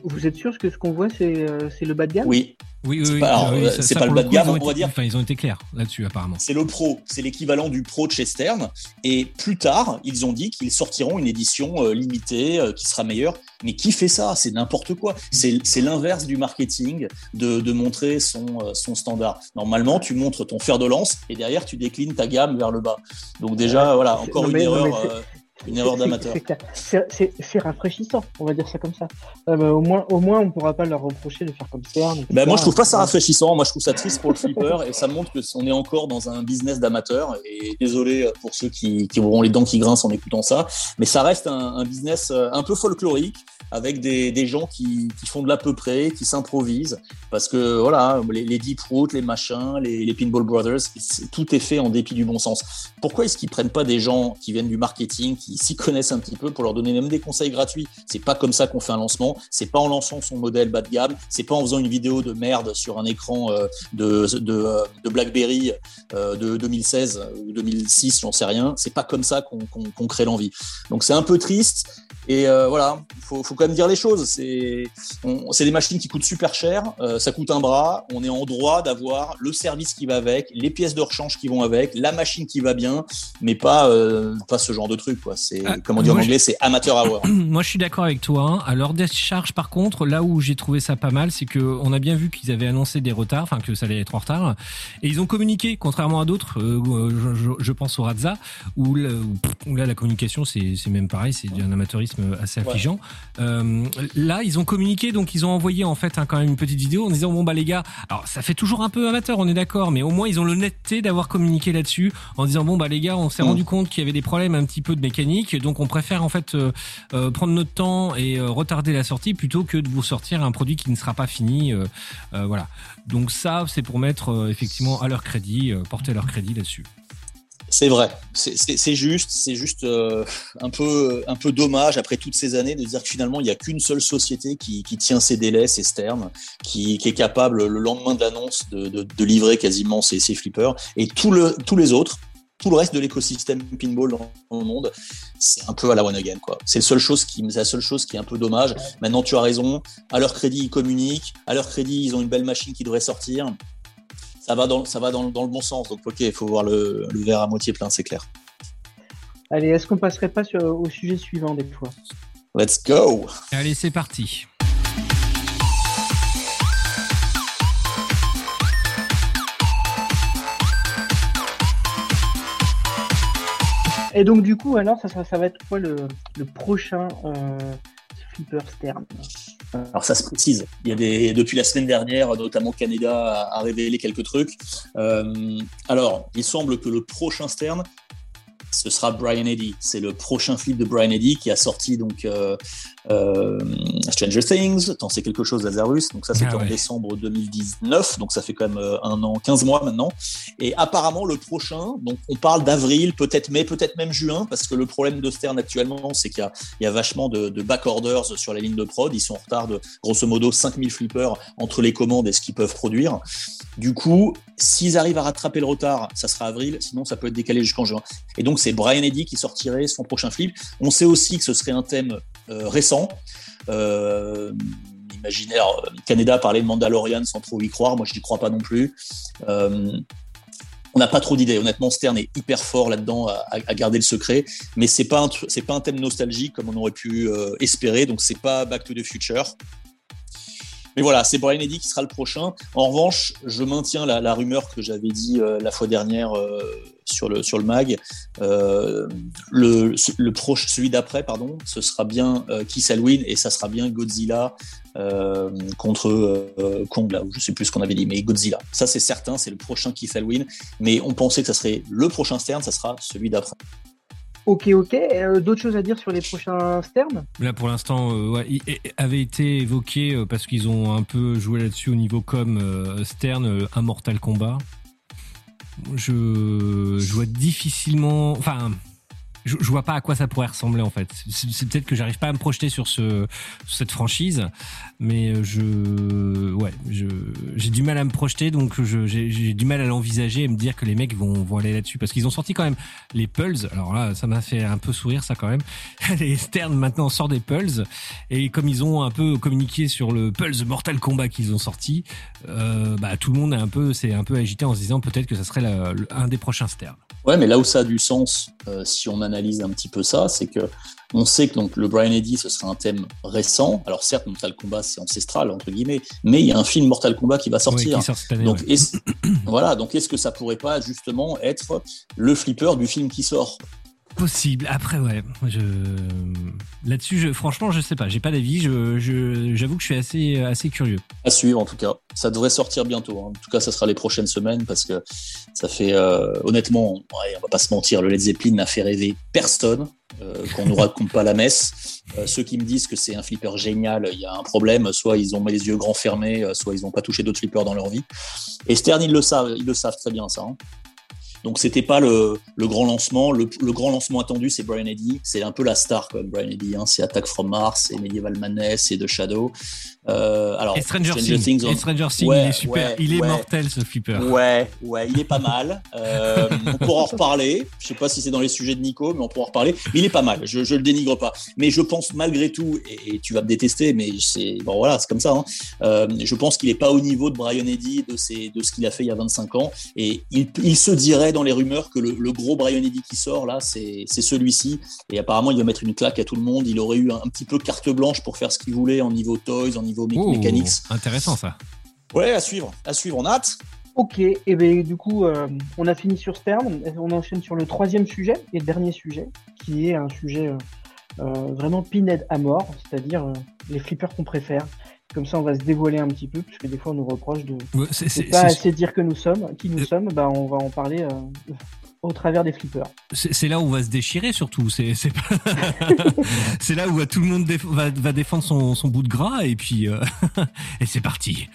vous êtes sûr que ce qu'on voit, c'est euh, le bas de gamme? Oui, Oui, oui, C'est oui. pas- alors, oui, euh, ça- c'est ça, pas le bas de gamme, on va dire. Enfin, ils ont été clairs là-dessus, apparemment. c'est le pro, c'est l'équivalent du pro de chez Stern. Et plus tard, ils ont dit qu'ils sortiront une édition euh, limitée euh, qui sera meilleure. Mais qui fait ça? C'est n'importe quoi. C'est l'inverse du marketing de, de montrer son, euh, son standard. Normalement, tu montres ton fer de lance et derrière, tu déclines ta gamme vers le bas. Donc déjà, voilà, encore non, une mais- non, erreur. Une erreur d'amateur. c'est rafraîchissant, on va dire ça comme ça. Euh, bah, au, moins, au moins, on pourra pas leur reprocher de faire comme etc. Ben moi, je trouve pas ça rafraîchissant. Moi, je trouve ça triste pour le flipper et ça montre que on est encore dans un business d'amateur. Et désolé pour ceux qui, qui auront les dents qui grincent en écoutant ça, mais ça reste un, un business euh, un peu folklorique avec des, gens qui, font de l'à peu près, qui s'improvisent. Parce que voilà, les, Deep Root, les machins, les, Pinball Brothers, tout est fait en dépit du bon sens. Pourquoi est-ce qu'ils prennent pas des gens qui viennent du marketing, qui s'y connaissent un petit peu, pour leur donner même des conseils gratuits? C'est pas comme ça qu'on fait un lancement. C'est pas en lançant son modèle bas de gamme. C'est pas en faisant une vidéo de merde sur un écran euh, de, BlackBerry euh, de 2016 ou 2006, j'en sais rien. C'est pas comme ça qu'on crée l'envie. Donc c'est un peu triste. Et euh, voilà, il faut, faut quand même dire les choses. C'est des machines qui coûtent super cher, euh, ça coûte un bras. On est en droit d'avoir le service qui va avec, les pièces de rechange qui vont avec, la machine qui va bien, mais pas euh, pas ce genre de truc. C'est Ah, comment dire en je- anglais, c'est amateur hour. [CLEARS THROAT] Moi, je suis d'accord avec toi. hein. À leur décharge, par contre, là où j'ai trouvé ça pas mal, c'est que on a bien vu qu'ils avaient annoncé des retards, enfin que ça allait être en retard, et ils ont communiqué, contrairement à d'autres. euh, je, pense au Razza, où, là- où, pff, où là la communication c'est même pareil, c'est un amateurisme assez Ouais. Euh, là, ils ont communiqué, donc ils ont envoyé en fait un- quand même une petite vidéo en disant bon bah les gars, alors ça fait toujours un peu amateur, on est d'accord, mais au moins ils ont l'honnêteté d'avoir communiqué là-dessus en disant bon bah les gars, on s'est Mm. rendu compte qu'il y avait des problèmes un petit peu de mécanique, donc on préfère en fait euh, euh, prendre notre temps et retarder la sortie plutôt que de vous sortir un produit qui ne sera pas fini. voilà. Donc ça, c'est pour mettre effectivement à leur crédit, porter leur crédit là-dessus. C'est vrai, c'est- juste, c'est juste euh, un peu un peu dommage après toutes ces années de dire que finalement il n'y a qu'une seule société qui, tient ses délais, c'est Stern, qui, est capable le lendemain de l'annonce de, livrer quasiment ses, ses flippers et tous les autres, tout le reste de l'écosystème pinball dans, le monde, c'est un peu à la one again quoi. C'est la seule chose qui est un peu dommage. Maintenant tu as raison, à leur crédit ils communiquent, à leur crédit ils ont une belle machine qui devrait sortir. Ça va dans, ça va dans, dans le bon sens. Donc, ok, il faut voir le, le verre à moitié plein, c'est clair. Allez, est-ce qu'on passerait pas sur- au sujet suivant des fois? Let's go! Allez, c'est parti. Et donc, du coup, alors, ça, ça, ça va être quoi le, le prochain euh, Flipper Stern Alors, ça se précise. Il y a des, depuis la semaine dernière, notamment Canada a, révélé quelques trucs. Euh, alors, il semble que le prochain Stern, ce sera Brian Eddy. C'est le prochain flip de Brian Eddy qui a sorti donc euh, euh, Stranger Things. T'en sais quelque chose, Lazarus. Donc ça, c'était Ah en ouais. décembre 2019. Donc ça fait quand même euh, un an, 15 mois maintenant. Et apparemment, le prochain, donc on parle d'avril, peut-être mai, peut-être même juin, parce que le problème de Stern actuellement, c'est qu'il y a, il y a vachement de, de back orders sur la ligne de prod. Ils sont en retard de grosso modo 5000 flippers entre les commandes et ce qu'ils peuvent produire. Du coup, s'ils arrivent à rattraper le retard, ça sera avril, sinon ça peut être décalé jusqu'en juin. Et donc, c'est Brian Eddy qui sortirait son prochain flip. On sait aussi que ce serait un thème récent. Euh, imaginaire, Canada parlait de Mandalorian sans trop y croire. Moi, je n'y crois pas non plus. Euh, on n'a pas trop d'idées. Honnêtement, Stern est hyper fort là-dedans à, garder le secret, mais c'est pas un c'est pas un thème nostalgique comme on aurait pu euh, espérer. Donc c'est pas Back to the Future. Mais voilà, c'est Brian Eddy qui sera le prochain. En revanche, je maintiens la, rumeur que j'avais dit euh, la fois dernière euh, sur le sur le mag. Euh, le proche, celui d'après, pardon, ce sera bien Kiss Halloween et ça sera bien Godzilla contre Kong là, je sais plus ce qu'on avait dit, mais Godzilla. Ça c'est certain, c'est le prochain Kiss Halloween. Mais on pensait que ça serait le prochain Stern, ça sera celui d'après. Ok, ok. Euh, D'autres choses à dire sur les prochains Stern? Là, pour l'instant, euh, il avait été évoqué euh, parce qu'ils ont un peu joué là-dessus au niveau com euh, Stern, un Mortal Kombat. Je, vois difficilement. Enfin, je, je vois pas à quoi ça pourrait ressembler en fait. C'est peut-être que j'arrive pas à me projeter sur, ce, cette franchise, mais je, ouais, j'ai du mal à me projeter, donc j'ai du mal à l'envisager et me dire que les mecs vont, vont aller là-dessus parce qu'ils ont sorti quand même les Pulse. Alors là, ça m'a fait un peu sourire ça quand même. [LAUGHS] les Stern maintenant sortent des Pulse et comme ils ont un peu communiqué sur le Pulse Mortal Kombat qu'ils ont sorti, euh, bah tout le monde est un peu, c'est un peu agité en se disant peut-être que ça serait un des prochains Stern. Ouais, mais là où ça a du sens, euh, si on analyse un petit peu ça, c'est que on sait que donc le Brian Eddy, ce serait un thème récent. Alors certes, Mortal Kombat, c'est ancestral entre guillemets, mais il y a un film Mortal Kombat qui va sortir. qui sort cette année. donc ouais. [CLEARS THROAT] voilà, donc est-ce que ça pourrait pas justement être le flipper du film qui sort? Possible. Après, ouais, là-dessus, franchement, je sais pas. J'ai pas d'avis. J'avoue que je suis assez, assez curieux. À suivre en tout cas. Ça devrait sortir bientôt. hein. En tout cas, ça sera les prochaines semaines parce que ça fait euh, honnêtement, ouais, on va pas se mentir, le Led Zeppelin n'a fait rêver personne. Euh, qu'on nous raconte pas la messe. Euh, ceux qui me disent que c'est un flipper génial, il y a un problème. Soit ils ont les yeux grands fermés, euh, soit ils n'ont pas touché d'autres flippers dans leur vie. Et Stern, ils le savent, ils très bien ça. hein. Donc c'était pas le, grand lancement. Le, le grand lancement attendu, c'est Brian Eddy. C'est un peu la star quand même, Brian Eddy. Hein. C'est Attack from Mars, c'est Medieval Madness, c'est The Shadow. Euh, alors Et Stranger, Things. on- Et Stranger Things, Ouais, il est super. ouais, il est ouais. mortel ce flipper. Ouais, ouais, il est pas mal. Euh, on pourra en reparler. Je sais pas si c'est dans les sujets de Nico, mais on pourra en reparler. Mais il est pas mal. Je, je le dénigre pas. Mais je pense malgré tout, et, et tu vas me détester, mais c'est bon voilà, c'est comme ça. hein. Euh, je pense qu'il est pas au niveau de Brian Eddy, de, ses, de ce qu'il a fait il y a 25 ans. Et il, il se dirait dans les rumeurs que le, le gros Brian Eddy qui sort là, c'est c'est celui-ci. Et apparemment, il va mettre une claque à tout le monde. Il aurait eu un, un petit peu carte blanche pour faire ce qu'il voulait en niveau toys, en niveau mé- Oh, mechanics. intéressant ça. Ouais, à suivre, à suivre. On a hâte. Ok, et ben du coup, euh, on a fini sur Stern. On enchaîne sur le troisième sujet et le dernier sujet, qui est un sujet euh, euh, vraiment pinhead à mort, c'est-à-dire euh, les flippers qu'on préfère. Comme ça, on va se dévoiler un petit peu, puisque des fois, on nous reproche de ne pas assez dire que nous sommes, qui nous Euh. sommes. Bah, on va en parler euh, au travers des flippers. C'est là où on va se déchirer surtout. C'est pas- [LAUGHS] là où tout le monde déf- va, va défendre son, son bout de gras et puis euh, [LAUGHS] et c'est parti.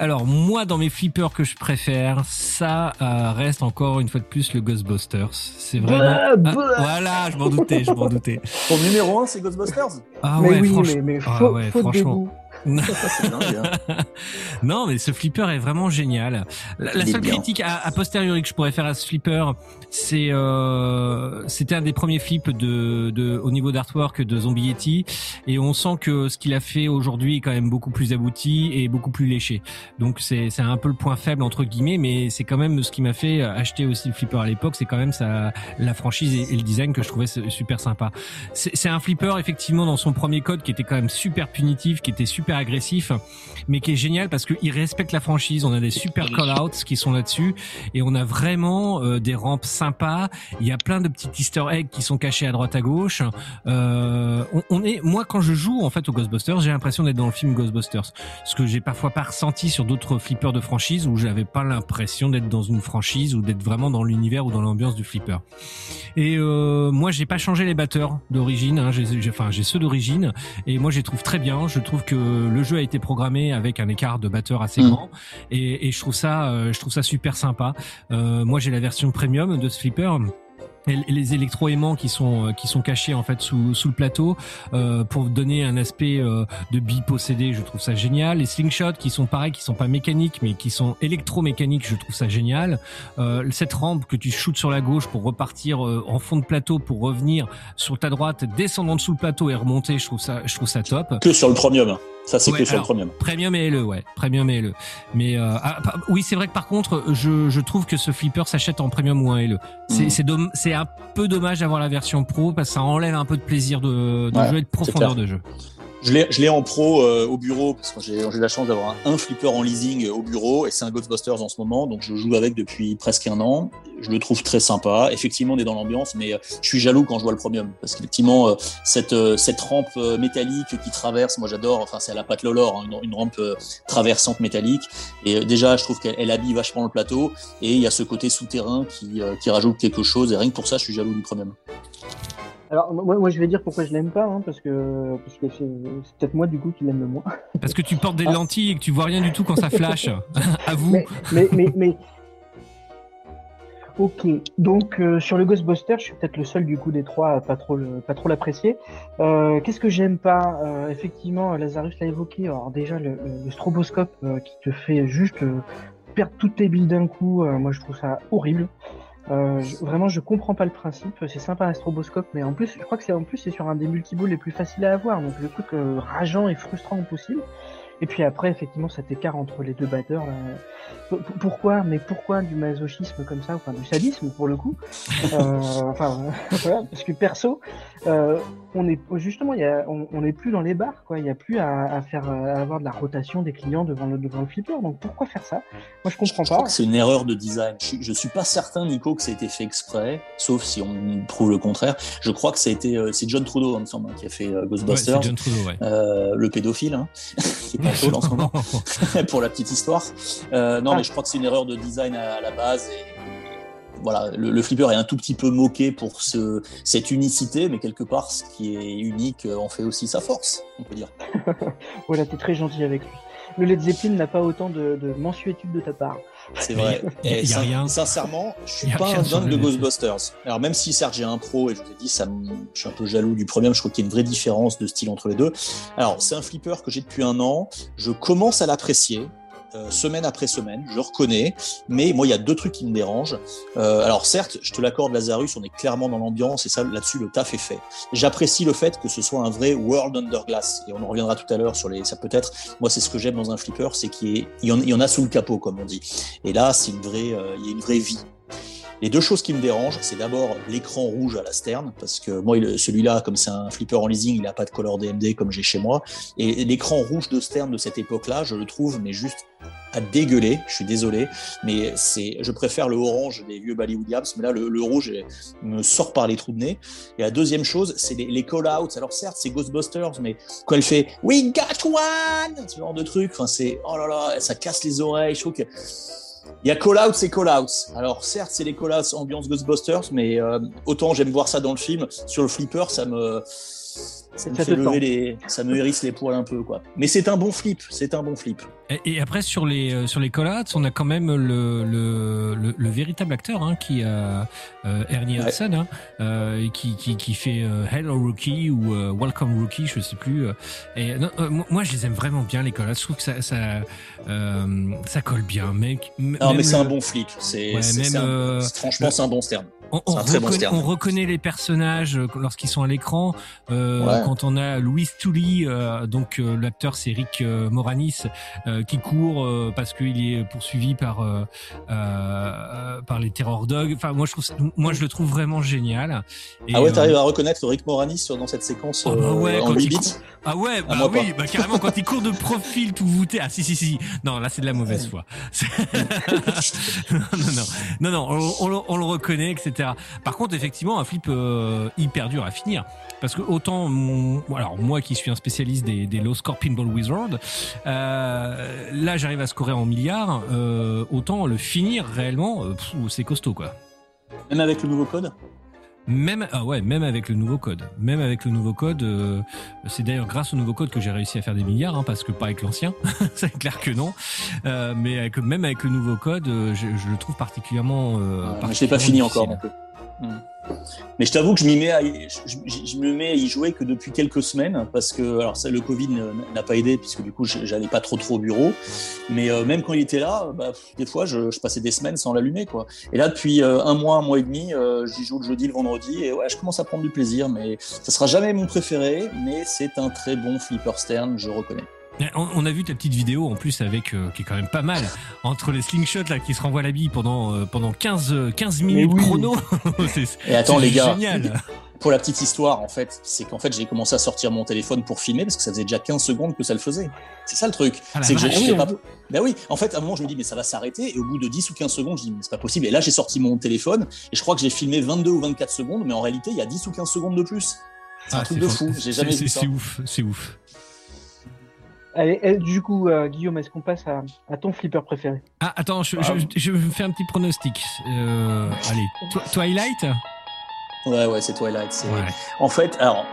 Alors moi dans mes flippers que je préfère, ça euh, reste encore une fois de plus le Ghostbusters. C'est vraiment Bah, Ah, bah. voilà, je m'en doutais, je m'en doutais. Ton numéro 1, c'est Ghostbusters? Ah mais ouais, oui, franch- mais, mais Ah ouais, faute de franchement. Dingue, [LAUGHS] hein. Non, mais ce flipper est vraiment génial. La, seule bien. critique à, à posteriori que je pourrais faire à ce flipper, c'est euh, c'était un des premiers flips de, de au niveau d'artwork de Zombie Yeti, et on sent que ce qu'il a fait aujourd'hui est quand même beaucoup plus abouti et beaucoup plus léché. Donc c'est c'est un peu le point faible entre guillemets, mais c'est quand même ce qui m'a fait acheter aussi le flipper à l'époque. C'est quand même ça la franchise et, et le design que je trouvais super sympa. C'est c'est un flipper effectivement dans son premier code qui était quand même super punitif, qui était super agressif, mais qui est génial parce qu'il respecte la franchise. On a des super call-outs qui sont là-dessus et on a vraiment euh, des rampes sympas. Il y a plein de petits Easter eggs qui sont cachés à droite à gauche. Euh, on, on est, moi quand je joue en fait au Ghostbusters, j'ai l'impression d'être dans le film Ghostbusters, ce que j'ai parfois pas ressenti sur d'autres flippers de franchise où j'avais pas l'impression d'être dans une franchise ou d'être vraiment dans l'univers ou dans l'ambiance du flipper. Et euh, moi, j'ai pas changé les batteurs d'origine. Hein, j'ai, j'ai- enfin, j'ai ceux d'origine. Et moi, je les trouve très bien. Je trouve que le jeu a été programmé avec un écart de batteur assez Mm. grand. Et, et je trouve ça, euh, je trouve ça super sympa. Euh, moi, j'ai la version premium de ce flipper. les électroaimants qui sont euh, qui sont cachés en fait sous, sous le plateau euh, pour donner un aspect euh, de bipossédé je trouve ça génial les slingshots qui sont pareils qui sont pas mécaniques mais qui sont électromécaniques je trouve ça génial euh, cette rampe que tu shootes sur la gauche pour repartir euh, en fond de plateau pour revenir sur ta droite descendre en dessous le plateau et remonter je trouve ça je trouve ça top Que sur le premium. Ça, c'est Ouais, que sur alors, le premium. Premium et LE, ouais. Premium et LE. Mais euh, ah, oui, c'est vrai que par contre, je, je trouve que ce flipper s'achète en premium ou en LE. C'est Mhm. c'est un peu dommage d'avoir la version pro parce que ça enlève un peu de plaisir de, de Ouais, jeu et de profondeur de jeu. Je l'ai, en pro euh, au bureau parce que j'ai, j'ai la chance d'avoir un, flipper en leasing euh, au bureau et c'est un Ghostbusters en ce moment, donc je joue avec depuis presque un an. Je le trouve très sympa. Effectivement, on est dans l'ambiance, mais euh, je suis jaloux quand je vois le premium parce qu'effectivement, euh, cette cette rampe métallique qui traverse, moi j'adore. Enfin, c'est à la patte Lolor, hein, une, une rampe traversante métallique. Et déjà, je trouve qu'elle elle habille vachement le plateau et il y a ce côté souterrain qui qui rajoute quelque chose. Et rien que pour ça, je suis jaloux du premium. Alors, moi, moi, je vais dire pourquoi je l'aime pas, hein, parce que, parce que c'est c'est peut-être moi, du coup, qui l'aime le moins. Parce que tu portes des lentilles et que tu vois rien du tout quand ça flash. [LAUGHS] à vous. Mais, mais, mais, mais- Ok, donc euh, sur le Ghostbuster, je suis peut-être le seul du coup des trois à pas trop le, pas trop l'apprécier. Euh, Qu'est-ce que j'aime pas? Euh, Effectivement, Lazarus l'a évoqué. Alors déjà le, stroboscope qui te fait juste perdre toutes tes billes d'un coup. moi, je trouve ça horrible. Euh, je- vraiment, je comprends pas le principe. C'est sympa un stroboscope, mais en plus, je crois que c'est en plus c'est sur un des multiballs les plus faciles à avoir. Donc le truc euh, rageant et frustrant possible. Et puis après, effectivement, cet écart entre les deux batteurs. là, P- Pourquoi Mais pourquoi du masochisme comme ça, enfin du sadisme pour le coup? Euh, [LAUGHS] Enfin [LAUGHS] voilà, parce que perso, euh, on est justement, il y a, on n'est plus dans les bars, quoi. Il n'y a plus à, à faire, à avoir de la rotation des clients devant le devant le flipper. Donc pourquoi faire ça? Moi, je comprends Je crois pas. que c'est une erreur de design. Je, suis- je suis pas certain, Nico, que ça a été fait exprès, sauf si on prouve le contraire. Je crois que ça a été, euh, c'est John Trudeau, il me semble, hein, qui a fait euh, Ouais, Ghostbusters, John Trudeau, ouais. euh, le pédophile, hein, [LAUGHS] en ce moment, [LAUGHS] pour la petite histoire. Euh, non, Ah. mais je crois que c'est une erreur de design à, à la base. Et, voilà, le, le flipper est un tout petit peu moqué pour ce, cette unicité, mais quelque part, ce qui est unique euh, en fait aussi sa force, on peut dire. [LAUGHS] Voilà, t'es très gentil avec lui. Le Led Zeppelin n'a pas autant de, de mensuétude de ta part. C'est vrai. Et y a sin- rien. Sincèrement, je suis pas un dingue de. Ghostbusters. Alors même si Serge est un pro et je vous ai dit, ça je suis un peu jaloux du premier, je trouve qu'il y a une vraie différence de style entre les deux. Alors c'est un flipper que j'ai depuis un an. Je commence à l'apprécier. Euh, semaine après semaine, je reconnais, mais moi il y a deux trucs qui me dérangent. Euh, alors certes, je te l'accorde, Lazarus, on est clairement dans l'ambiance et ça là-dessus le taf est fait. J'apprécie le fait que ce soit un vrai World Under Glass et on en reviendra tout à l'heure sur les. Ça peut être, moi c'est ce que j'aime dans un flipper, c'est qu'il y, y en a sous le capot comme on dit. Et là, c'est une vraie, euh, il y a une vraie vie. Les deux choses qui me dérangent, c'est d'abord l'écran rouge à la sterne, parce que moi, il- celui-là, comme c'est un flipper en leasing, il n'a pas de color DMD comme j'ai chez moi. Et l'écran rouge de sterne de cette époque-là, je le trouve, mais juste à dégueuler. Je suis désolé, mais c'est, je préfère le orange des vieux Bally Williams, mais là, le, le rouge me sort par les trous de nez. Et la deuxième chose, c'est les, les call-outs. Alors certes, c'est Ghostbusters, mais quand elle fait We got one, ce genre de truc, enfin c'est, oh là là, ça casse les oreilles. Je trouve que il y a call-outs et call-outs. Alors certes, c'est les call-outs ambiance Ghostbusters, mais euh, autant j'aime voir ça dans le film, sur le flipper, ça me ça me fait lever les, ça me hérisse les poils un peu quoi. Mais c'est un bon flip, c'est un bon flip. Et, et après sur les euh, sur les call on a quand même le le, le, le véritable acteur hein, qui a euh, Ernie Ouais. Hudson hein, euh, qui, qui qui fait euh, Hello Rookie ou euh, Welcome Rookie, je sais plus. euh. Et non, euh, moi- je les aime vraiment bien les call Je trouve que ça ça euh, ça colle bien, mec. Non, mais c'est un bon flip. C'est Ouais, euh, franchement, c'est un bon stern. On, on bon on reconnaît les personnages euh, lorsqu'ils sont à l'écran. Euh, Ouais. Quand on a Louis Touli, euh, donc euh, l'acteur c'est Rick euh, Moranis, euh, qui court euh, parce qu'il est poursuivi par euh, euh, par les Terror Dogs. Enfin, moi je trouve, ça- moi je le trouve vraiment génial. Et, ah ouais, t'arrives à reconnaître Rick Moranis dans cette séquence Oh, bah ouais, en quand 8 il bits court- Ah ouais, bah oui, bah carrément quand il court de profil tout voûté. Ah si si si. Non, là c'est de la mauvaise foi. [LAUGHS] [LAUGHS] Non non non non non, on, on le reconnaît etc. Par contre effectivement un flip euh, hyper dur à finir. Parce que autant mon- alors moi qui suis un spécialiste des, low score pinball wizard, euh, là j'arrive à scorer en milliards, euh, autant le finir réellement c'est costaud quoi. Même avec le nouveau code? Même ah ouais, même avec le nouveau code, même avec le nouveau code, euh, c'est d'ailleurs grâce au nouveau code que j'ai réussi à faire des milliards, hein, parce que pas avec l'ancien, [LAUGHS] c'est clair que non. Euh, mais avec, même avec le nouveau code, euh, je, je le trouve particulièrement. Euh, je l'ai pas fini encore plus. Mais je t'avoue que je m'y mets, à, je, me mets à y jouer que depuis quelques semaines parce que alors ça, le Covid n'a pas aidé puisque du coup j'allais pas trop trop au bureau. Mais euh, même quand il était là, bah, des fois je, je passais des semaines sans l'allumer quoi. Et là depuis euh, un mois, un mois et demi, euh, j'y joue le jeudi, le vendredi et ouais, je commence à prendre du plaisir. Mais ça sera jamais mon préféré, mais c'est un très bon flipper Stern, je reconnais. On, on a vu ta petite vidéo en plus avec euh, qui est quand même pas mal entre les slingshots là qui se renvoient la bille pendant euh, pendant 15 euh, 15 minutes oui. chrono. [LAUGHS] C'est- Et attends les gars, génial. [LAUGHS] pour la petite histoire, en fait, c'est qu'en fait, j'ai commencé à sortir mon téléphone pour filmer parce que ça faisait déjà 15 secondes que ça le faisait. C'est ça le truc. Ah, c'est que je Ah pas. Ben oui, en fait, à un moment, je me dis, mais ça va s'arrêter. Et au bout de 10 ou 15 secondes, je dis, mais c'est pas possible. Et là, j'ai sorti mon téléphone et je crois que j'ai filmé 22 ou 24 secondes, mais en réalité, il y a 10 ou 15 secondes de plus. C'est un Ah, truc c'est de fou. fou. J'ai jamais C'est- vu ça. C'est ouf, c'est ouf. Allez, eh, du coup, euh, Guillaume, est-ce qu'on passe à, à ton flipper préféré? Ah attends, je, Ah. je, je me fais un petit pronostic. Euh, allez, Twi- Twilight? Ouais, ouais, c'est Twilight. Ouais. En fait, alors,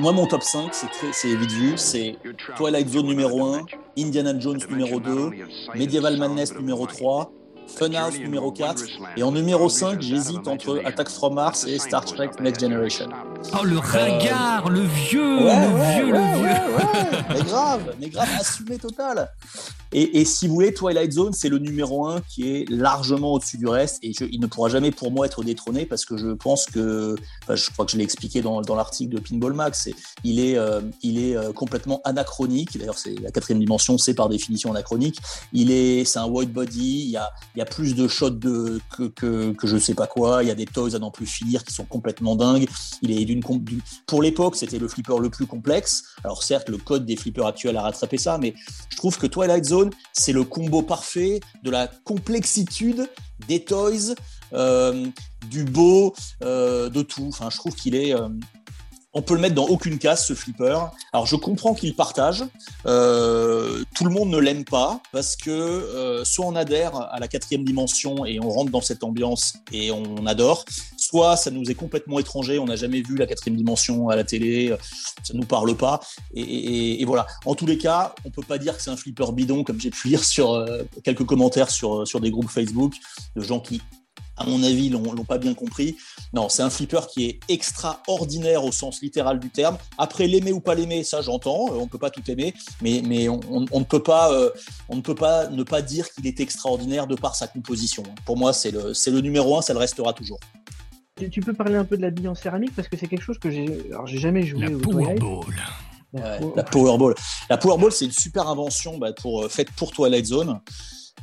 moi, mon top 5, c'est très, c'est vite vu. C'est Twilight Zone numéro 1, Indiana Jones numéro 2, Medieval Madness numéro 3, Funhouse numéro 4, et en numéro 5, j'hésite entre Attack from Mars et Star Trek Next Generation. Oh le ringard, le vieux, Ouais, le ouais, vieux, ouais, le vieux. ouais, ouais. mais grave, mais grave, assumé total. Et, et si vous voulez, Twilight Zone, c'est le numéro 1 qui est largement au-dessus du reste, et je- il ne pourra jamais pour moi être détrôné parce que je pense que, enfin, je crois que je l'ai expliqué dans, dans l'article de Pinball Max, il est, euh, il est euh, complètement anachronique. D'ailleurs, c'est la quatrième dimension, c'est par définition anachronique. Il est, c'est un white body. Il y a, il y a plus de shots de que, que, que je sais pas quoi. Il y a des toys à n'en plus finir qui sont complètement dingues. Il est d'une, pour l'époque, c'était le flipper le plus complexe. Alors certes, le code des flippers actuels a rattrapé ça, mais je trouve que Twilight Zone, c'est le combo parfait de la complexitude des toys, euh, du beau, euh, de tout. Enfin, je trouve qu'il est. euh, on peut le mettre dans aucune case, ce flipper. Alors, je comprends qu'il partage. Euh, tout le monde ne l'aime pas parce que euh, soit on adhère à la quatrième dimension et on rentre dans cette ambiance et on adore, soit ça nous est complètement étranger. On n'a jamais vu la quatrième dimension à la télé, ça nous parle pas. Et, voilà. En tous les cas, on peut pas dire que c'est un flipper bidon, comme j'ai pu lire sur euh, quelques commentaires sur, sur des groupes Facebook de gens qui, à mon avis, l'ont l'ont pas bien compris. Non, c'est un flipper qui est extraordinaire au sens littéral du terme. Après, l'aimer ou pas l'aimer, ça j'entends. euh, On peut pas tout aimer, mais, mais on, on- on ne peut pas, euh, on ne peut pas ne pas dire qu'il est extraordinaire de par sa composition. Pour moi, c'est le, c'est le numéro un, ça le restera toujours. tu, tu peux parler un peu de la bille en céramique parce que c'est quelque chose que j'ai. Alors, j'ai jamais joué La au Twilight. Powerball. Ouais, la Powerball. La Powerball, c'est une super invention bah, pour, euh, faite pour Twilight Zone,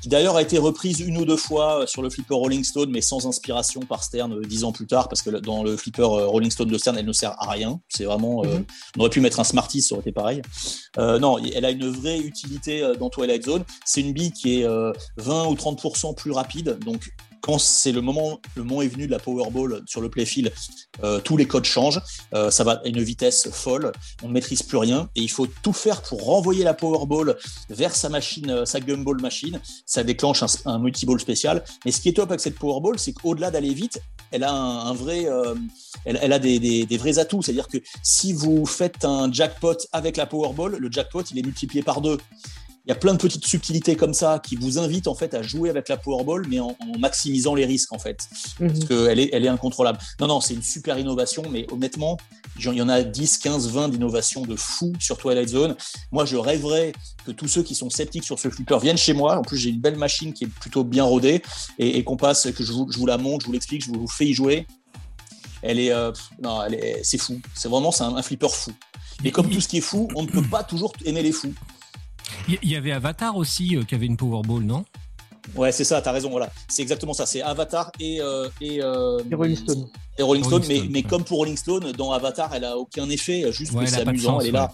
qui d'ailleurs a été reprise une ou deux fois euh, sur le flipper Rolling Stone, mais sans inspiration par Stern euh, dix ans plus tard, parce que dans le flipper euh, Rolling Stone de Stern, elle ne sert à rien. C'est vraiment, euh, Mhm. on aurait pu mettre un Smarties, ça aurait été pareil. Euh, non, elle a une vraie utilité dans Twilight Zone. C'est une bille qui est euh, 20 ou 30% plus rapide, donc c'est le moment, le moment est venu de la Powerball sur le playfield, euh, tous les codes changent, euh, ça va à une vitesse folle, on ne maîtrise plus rien et il faut tout faire pour renvoyer la Powerball vers sa machine, euh, sa gumball machine. Ça déclenche un, multiball spécial. Mais ce qui est top avec cette Powerball, c'est qu'au-delà d'aller vite, elle a un, vrai, elle, a des vrais atouts. C'est-à-dire que si vous faites un jackpot avec la Powerball, le jackpot il est multiplié par deux. Il y a plein de petites subtilités comme ça qui vous invitent en fait à jouer avec la Powerball, mais en, en maximisant les risques en fait Mhm. parce qu'elle est, elle est incontrôlable. Non, non, c'est une super innovation, mais honnêtement, il y en a 10, 15, 20 d'innovations de fou sur Twilight Zone. Moi, je rêverais que tous ceux qui sont sceptiques sur ce flipper viennent chez moi. En plus, j'ai une belle machine qui est plutôt bien rodée et, et qu'on passe, que je vous, je vous la montre, je vous l'explique, je vous fais y jouer. Elle est, euh, non, elle est, c'est fou. C'est vraiment, c'est un, un flipper fou. Et comme tout ce qui est fou, on ne peut pas toujours aimer les fous. Il y avait Avatar aussi euh, qui avait une Powerball, non? Ouais, c'est ça, t'as raison, voilà. C'est exactement ça. C'est Avatar et, euh, et, euh, Et Rolling Stone. et Rolling Stone, Rolling mais, Stone, mais ouais. comme pour Rolling Stone, dans Avatar, elle a aucun effet, juste Ouais, que c'est amusant, elle est là.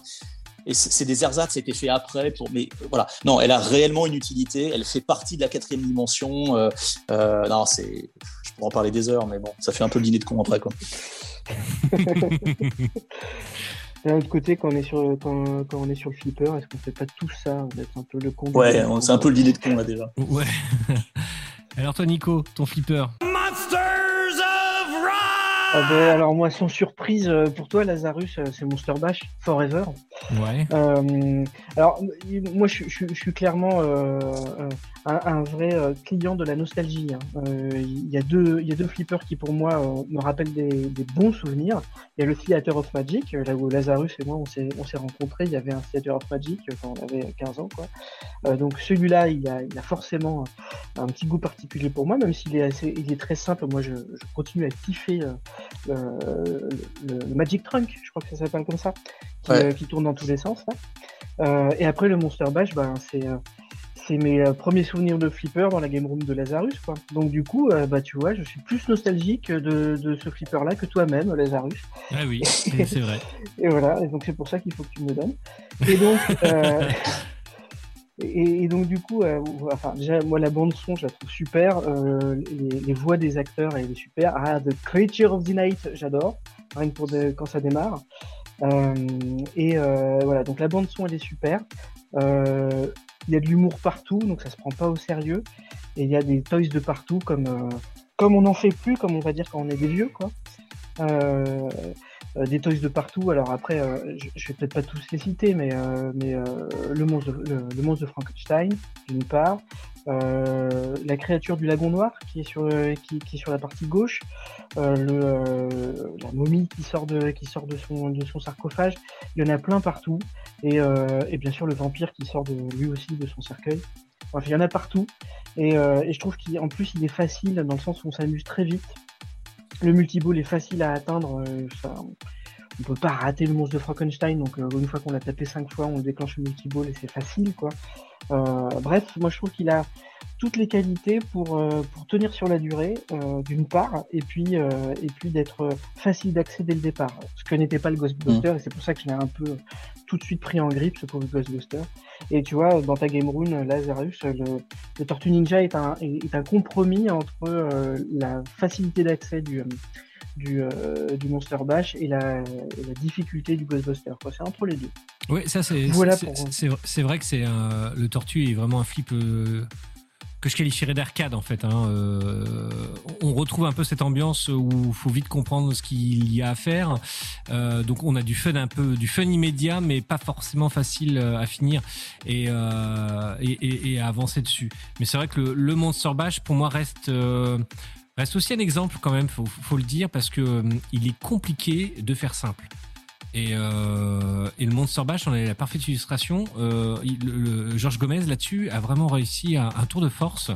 Et c'est des ersatz, c'était fait après, pour, mais euh, voilà. Non, elle a réellement une utilité, elle fait partie de la quatrième dimension. euh, euh, non, c'est, je pourrais en parler des heures, mais bon, ça fait un peu le dîner de con après, quoi. [LAUGHS] D'un autre côté, quand on est sur, quand, quand on est sur le flipper, est-ce qu'on fait pas tout ça d'être un peu le con Ouais, c'est un peu le dîner de con, là, déjà. Ouais. [LAUGHS] Alors toi, Nico, ton flipper! Ah ben, alors moi, sans surprise euh, pour toi, Lazarus, euh, c'est Monster Bash Forever. Ouais. Euh, alors, moi, je, je- je suis clairement euh, euh, un, un vrai client de la nostalgie. hein. Euh, Il y, a deux- il y a deux flippers qui, pour moi, me rappellent des, des bons souvenirs. Il y a le Theater of Magic, là où Lazarus et moi, on s'est on s'est rencontrés. Il y avait un Theater of Magic quand on avait 15 ans. Quoi. Euh, donc, celui-là, il a, il a forcément un petit goût particulier pour moi, même s'il est, assez, il est très simple. Moi, je, je continue à kiffer euh, le, le- le Magic Trunk, je crois que ça s'appelle comme ça, qui, Ouais. euh, qui tourne dans tous les sens. là. Euh, et après, le Monster Bash, ben, c'est euh, c'est mes euh, premiers souvenirs de flipper dans la game room de Lazarus. Quoi. Donc, du coup, euh, bah, tu vois, je suis plus nostalgique de, de ce flipper-là que toi-même, Lazarus. Ah oui, [LAUGHS] c'est vrai. Et voilà, et donc c'est pour ça qu'il faut que tu me le donnes. Et donc, euh, [LAUGHS] et, donc du coup, euh, enfin, déjà, moi, la bande-son, je la trouve super. euh, les, voix des acteurs, elle est super. Ah, The Creature of the Night, j'adore. Rien que pour quand ça démarre. Euh, et voilà, donc la bande-son, elle est super. Il y a de l'humour partout, donc ça se prend pas au sérieux. Et il y a des toys de partout, comme, comme on n'en fait plus, comme on va dire quand on est des vieux, quoi. Euh, des toys de partout. Alors après, euh, je, je vais peut-être pas tous les citer, mais, euh, mais le, monstre le, le monstre de Frankenstein, d'une part, euh, la créature du lagon noir qui est sur, qui, qui est sur la partie gauche, euh, le, la momie qui sort de, qui sort de son, de son sarcophage. Il y en a plein partout. Et, et bien sûr le vampire qui sort de, lui aussi de son cercueil. Bref, il y en a partout. Et, et je trouve qu'en plus il est facile dans le sens où on s'amuse très vite. Le multiball est facile à atteindre. euh, ça- on peut pas rater le monstre de Frankenstein. Donc euh, une fois qu'on l'a tapé cinq fois, on déclenche le multiball et c'est facile quoi. Euh, bref, moi je trouve qu'il a toutes les qualités pour, euh, pour tenir sur la durée, euh, d'une part, et puis, euh, et puis d'être facile d'accès dès le départ. Ce que n'était pas le Ghostbuster, et c'est pour ça que je l'ai un peu tout de suite pris en grippe, ce pauvre Ghostbuster. Et tu vois, dans ta Game Rune, Lazarus, le, le Tortue Ninja est un, est, est un compromis entre euh, la facilité d'accès du, du, euh, du Monster Bash et la, et la difficulté du Ghostbuster. C'est entre les deux. Oui, ça c'est Voilà pour- vrai que c'est le tortue est vraiment un flip euh, que je qualifierais d'arcade en fait. hein. Euh, on retrouve un peu cette ambiance où il faut vite comprendre ce qu'il y a à faire. Euh, donc on a du fun un peu, du fun immédiat, mais pas forcément facile euh, à finir et, à avancer dessus. Mais c'est vrai que le, Monster Bash pour moi reste reste aussi un exemple quand même, faut, faut le dire, parce que il est compliqué de faire simple. Et, euh, et le Monster Bash en est la parfaite illustration. Euh, il- le, Georges Gomez là-dessus a vraiment réussi un, un tour de force.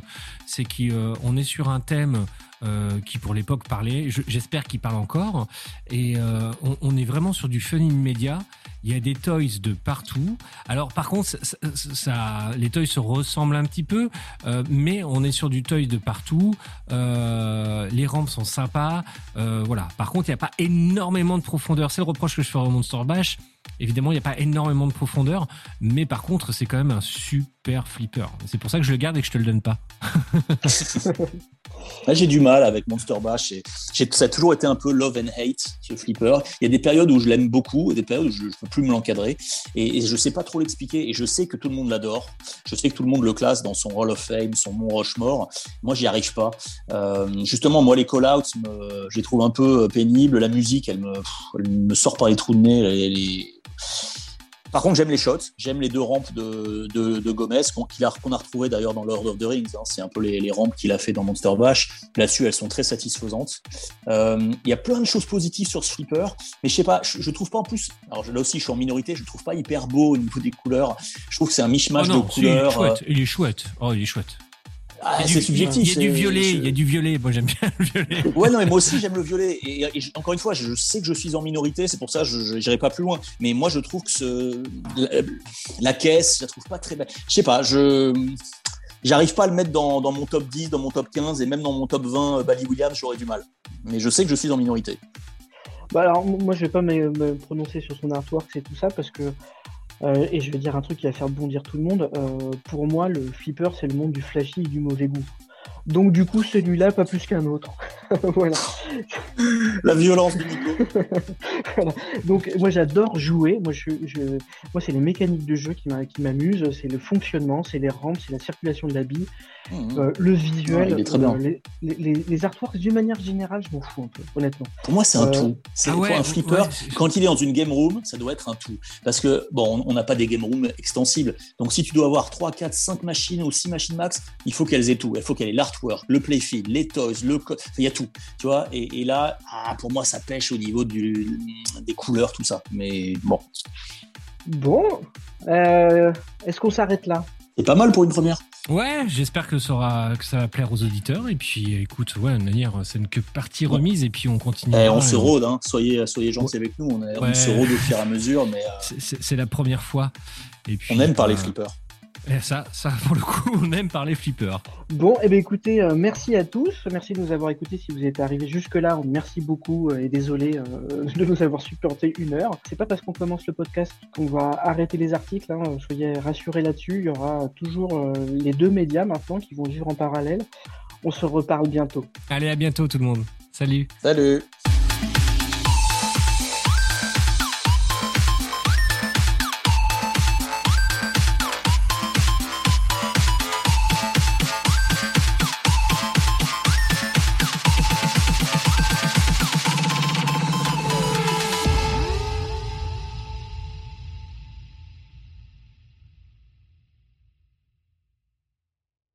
C'est qu'on est sur un thème euh, qui pour l'époque parlait. Je- J'espère qu'il parle encore. Et euh, on, est vraiment sur du fun immédiat. Il y a des toys de partout. Alors par contre, ça, ça- ça- les toys se ressemblent un petit peu, euh, mais on est sur du toy de partout. Euh, les rampes sont sympas. Euh, voilà. Par contre, il n'y a pas énormément de profondeur. C'est le reproche que je ferai au Monster Bash. Évidemment, il n'y a pas énormément de profondeur, mais par contre, c'est quand même un super flipper. C'est pour ça que je le garde et que je te le donne pas. Là, [LAUGHS] j'ai du mal avec Monster Bash. Et ça a toujours été un peu love and hate, ce flipper. Il y a des périodes où je l'aime beaucoup et des périodes où je ne peux plus me l'encadrer. Et, et je ne sais pas trop l'expliquer. Et je sais que tout le monde l'adore. Je sais que tout le monde le classe dans son Hall of Fame, son Mont Rushmore. Moi, j'y arrive pas. Euh, justement, moi, les call-outs, je les trouve un peu pénibles. La musique, elle me, pff, elle me sort par les trous de nez. Les- les- Par contre, j'aime les shots, j'aime les deux rampes de, de, de Gomez qu'on a, a retrouvées d'ailleurs dans Lord of the Rings. hein. C'est un peu les, les rampes qu'il a fait dans Monster Bash. Là-dessus, elles sont très satisfaisantes. Euh, Il y a plein de choses positives sur ce flipper, mais je sais pas, je, je trouve pas en plus. Alors là aussi, je suis en minorité, je le trouve pas hyper beau au niveau des couleurs. Je trouve que c'est un mishmash oh non, de si, il est couleurs. chouette. Il est chouette. Oh, il est chouette. Ah, Il y a c'est du- subjectif. Il y a du violet. Il y a du violet. Moi, j'aime bien le violet. [LAUGHS] Ouais, non, mais moi aussi j'aime le violet. Et, encore une fois, je sais que je suis en minorité, c'est pour ça que je n'irai pas plus loin. Mais moi, je trouve que ce, la, la caisse, je la trouve pas très belle. Je sais pas, je j'arrive pas à le mettre dans, dans mon top 10, dans mon top 15 et même dans mon top 20, euh, Bally Williams, j'aurais du mal. Mais je sais que je suis en minorité. Bah alors, moi, je vais pas me, me prononcer sur son artwork et tout ça parce que, euh, et je vais dire un truc qui va faire bondir tout le monde. euh, pour moi, le flipper, c'est le monde du flashy et du mauvais goût. Donc, du coup, celui-là, pas plus qu'un autre. [LAUGHS] voilà. La violence du Nico. [LAUGHS] Voilà. Donc moi j'adore jouer. Moi je, je... moi c'est les mécaniques de jeu qui m'a- qui m'amusent, c'est le fonctionnement, c'est les rampes, c'est la circulation de la bille, Mhm. euh, le visuel, Ouais, il est très bien. euh, les, les, les- les artworks d'une manière générale, je m'en fous un peu, honnêtement. Pour moi, c'est un Euh, tout. C'est ah ouais, un flipper. ouais. Quand il est dans une game room, ça doit être un tout. Parce que bon, on- n'a pas des game rooms extensibles. Donc si tu dois avoir 3, 4, 5 machines ou 6 machines max, il faut qu'elles aient tout. Il faut qu'elles aient l'artwork, le playfield, les toys, le il y a tout. Tu vois. Et, et là, ah, pour moi, ça pêche au niveau du, des couleurs, tout ça. Mais bon, Bon, euh, est-ce qu'on s'arrête là? C'est pas mal pour une première. Ouais, j'espère que ça, aura- que ça va plaire aux auditeurs. Et puis, écoute, ouais, de manière, c'est une que partie remise. Et puis, on continue. Eh, on se rôde, hein. soyez, soyez gentils avec nous. On, est- on Ouais. se rôde au fur et à mesure, mais euh, C'est- C'est c'est la première fois. Et puis, on aime parler euh, flipper. Et ça, ça, pour le coup, on aime parler flipper. Bon, eh bien écoutez, euh, merci à tous, merci de nous avoir écoutés si vous êtes arrivés jusque-là, merci beaucoup euh, et désolé euh, de nous avoir supporté une heure. C'est pas parce qu'on commence le podcast qu'on va arrêter les articles, hein, soyez rassurés là-dessus, il y aura toujours euh, les deux médias maintenant qui vont vivre en parallèle. On se reparle bientôt. Allez, à bientôt, tout le monde. Salut. Salut.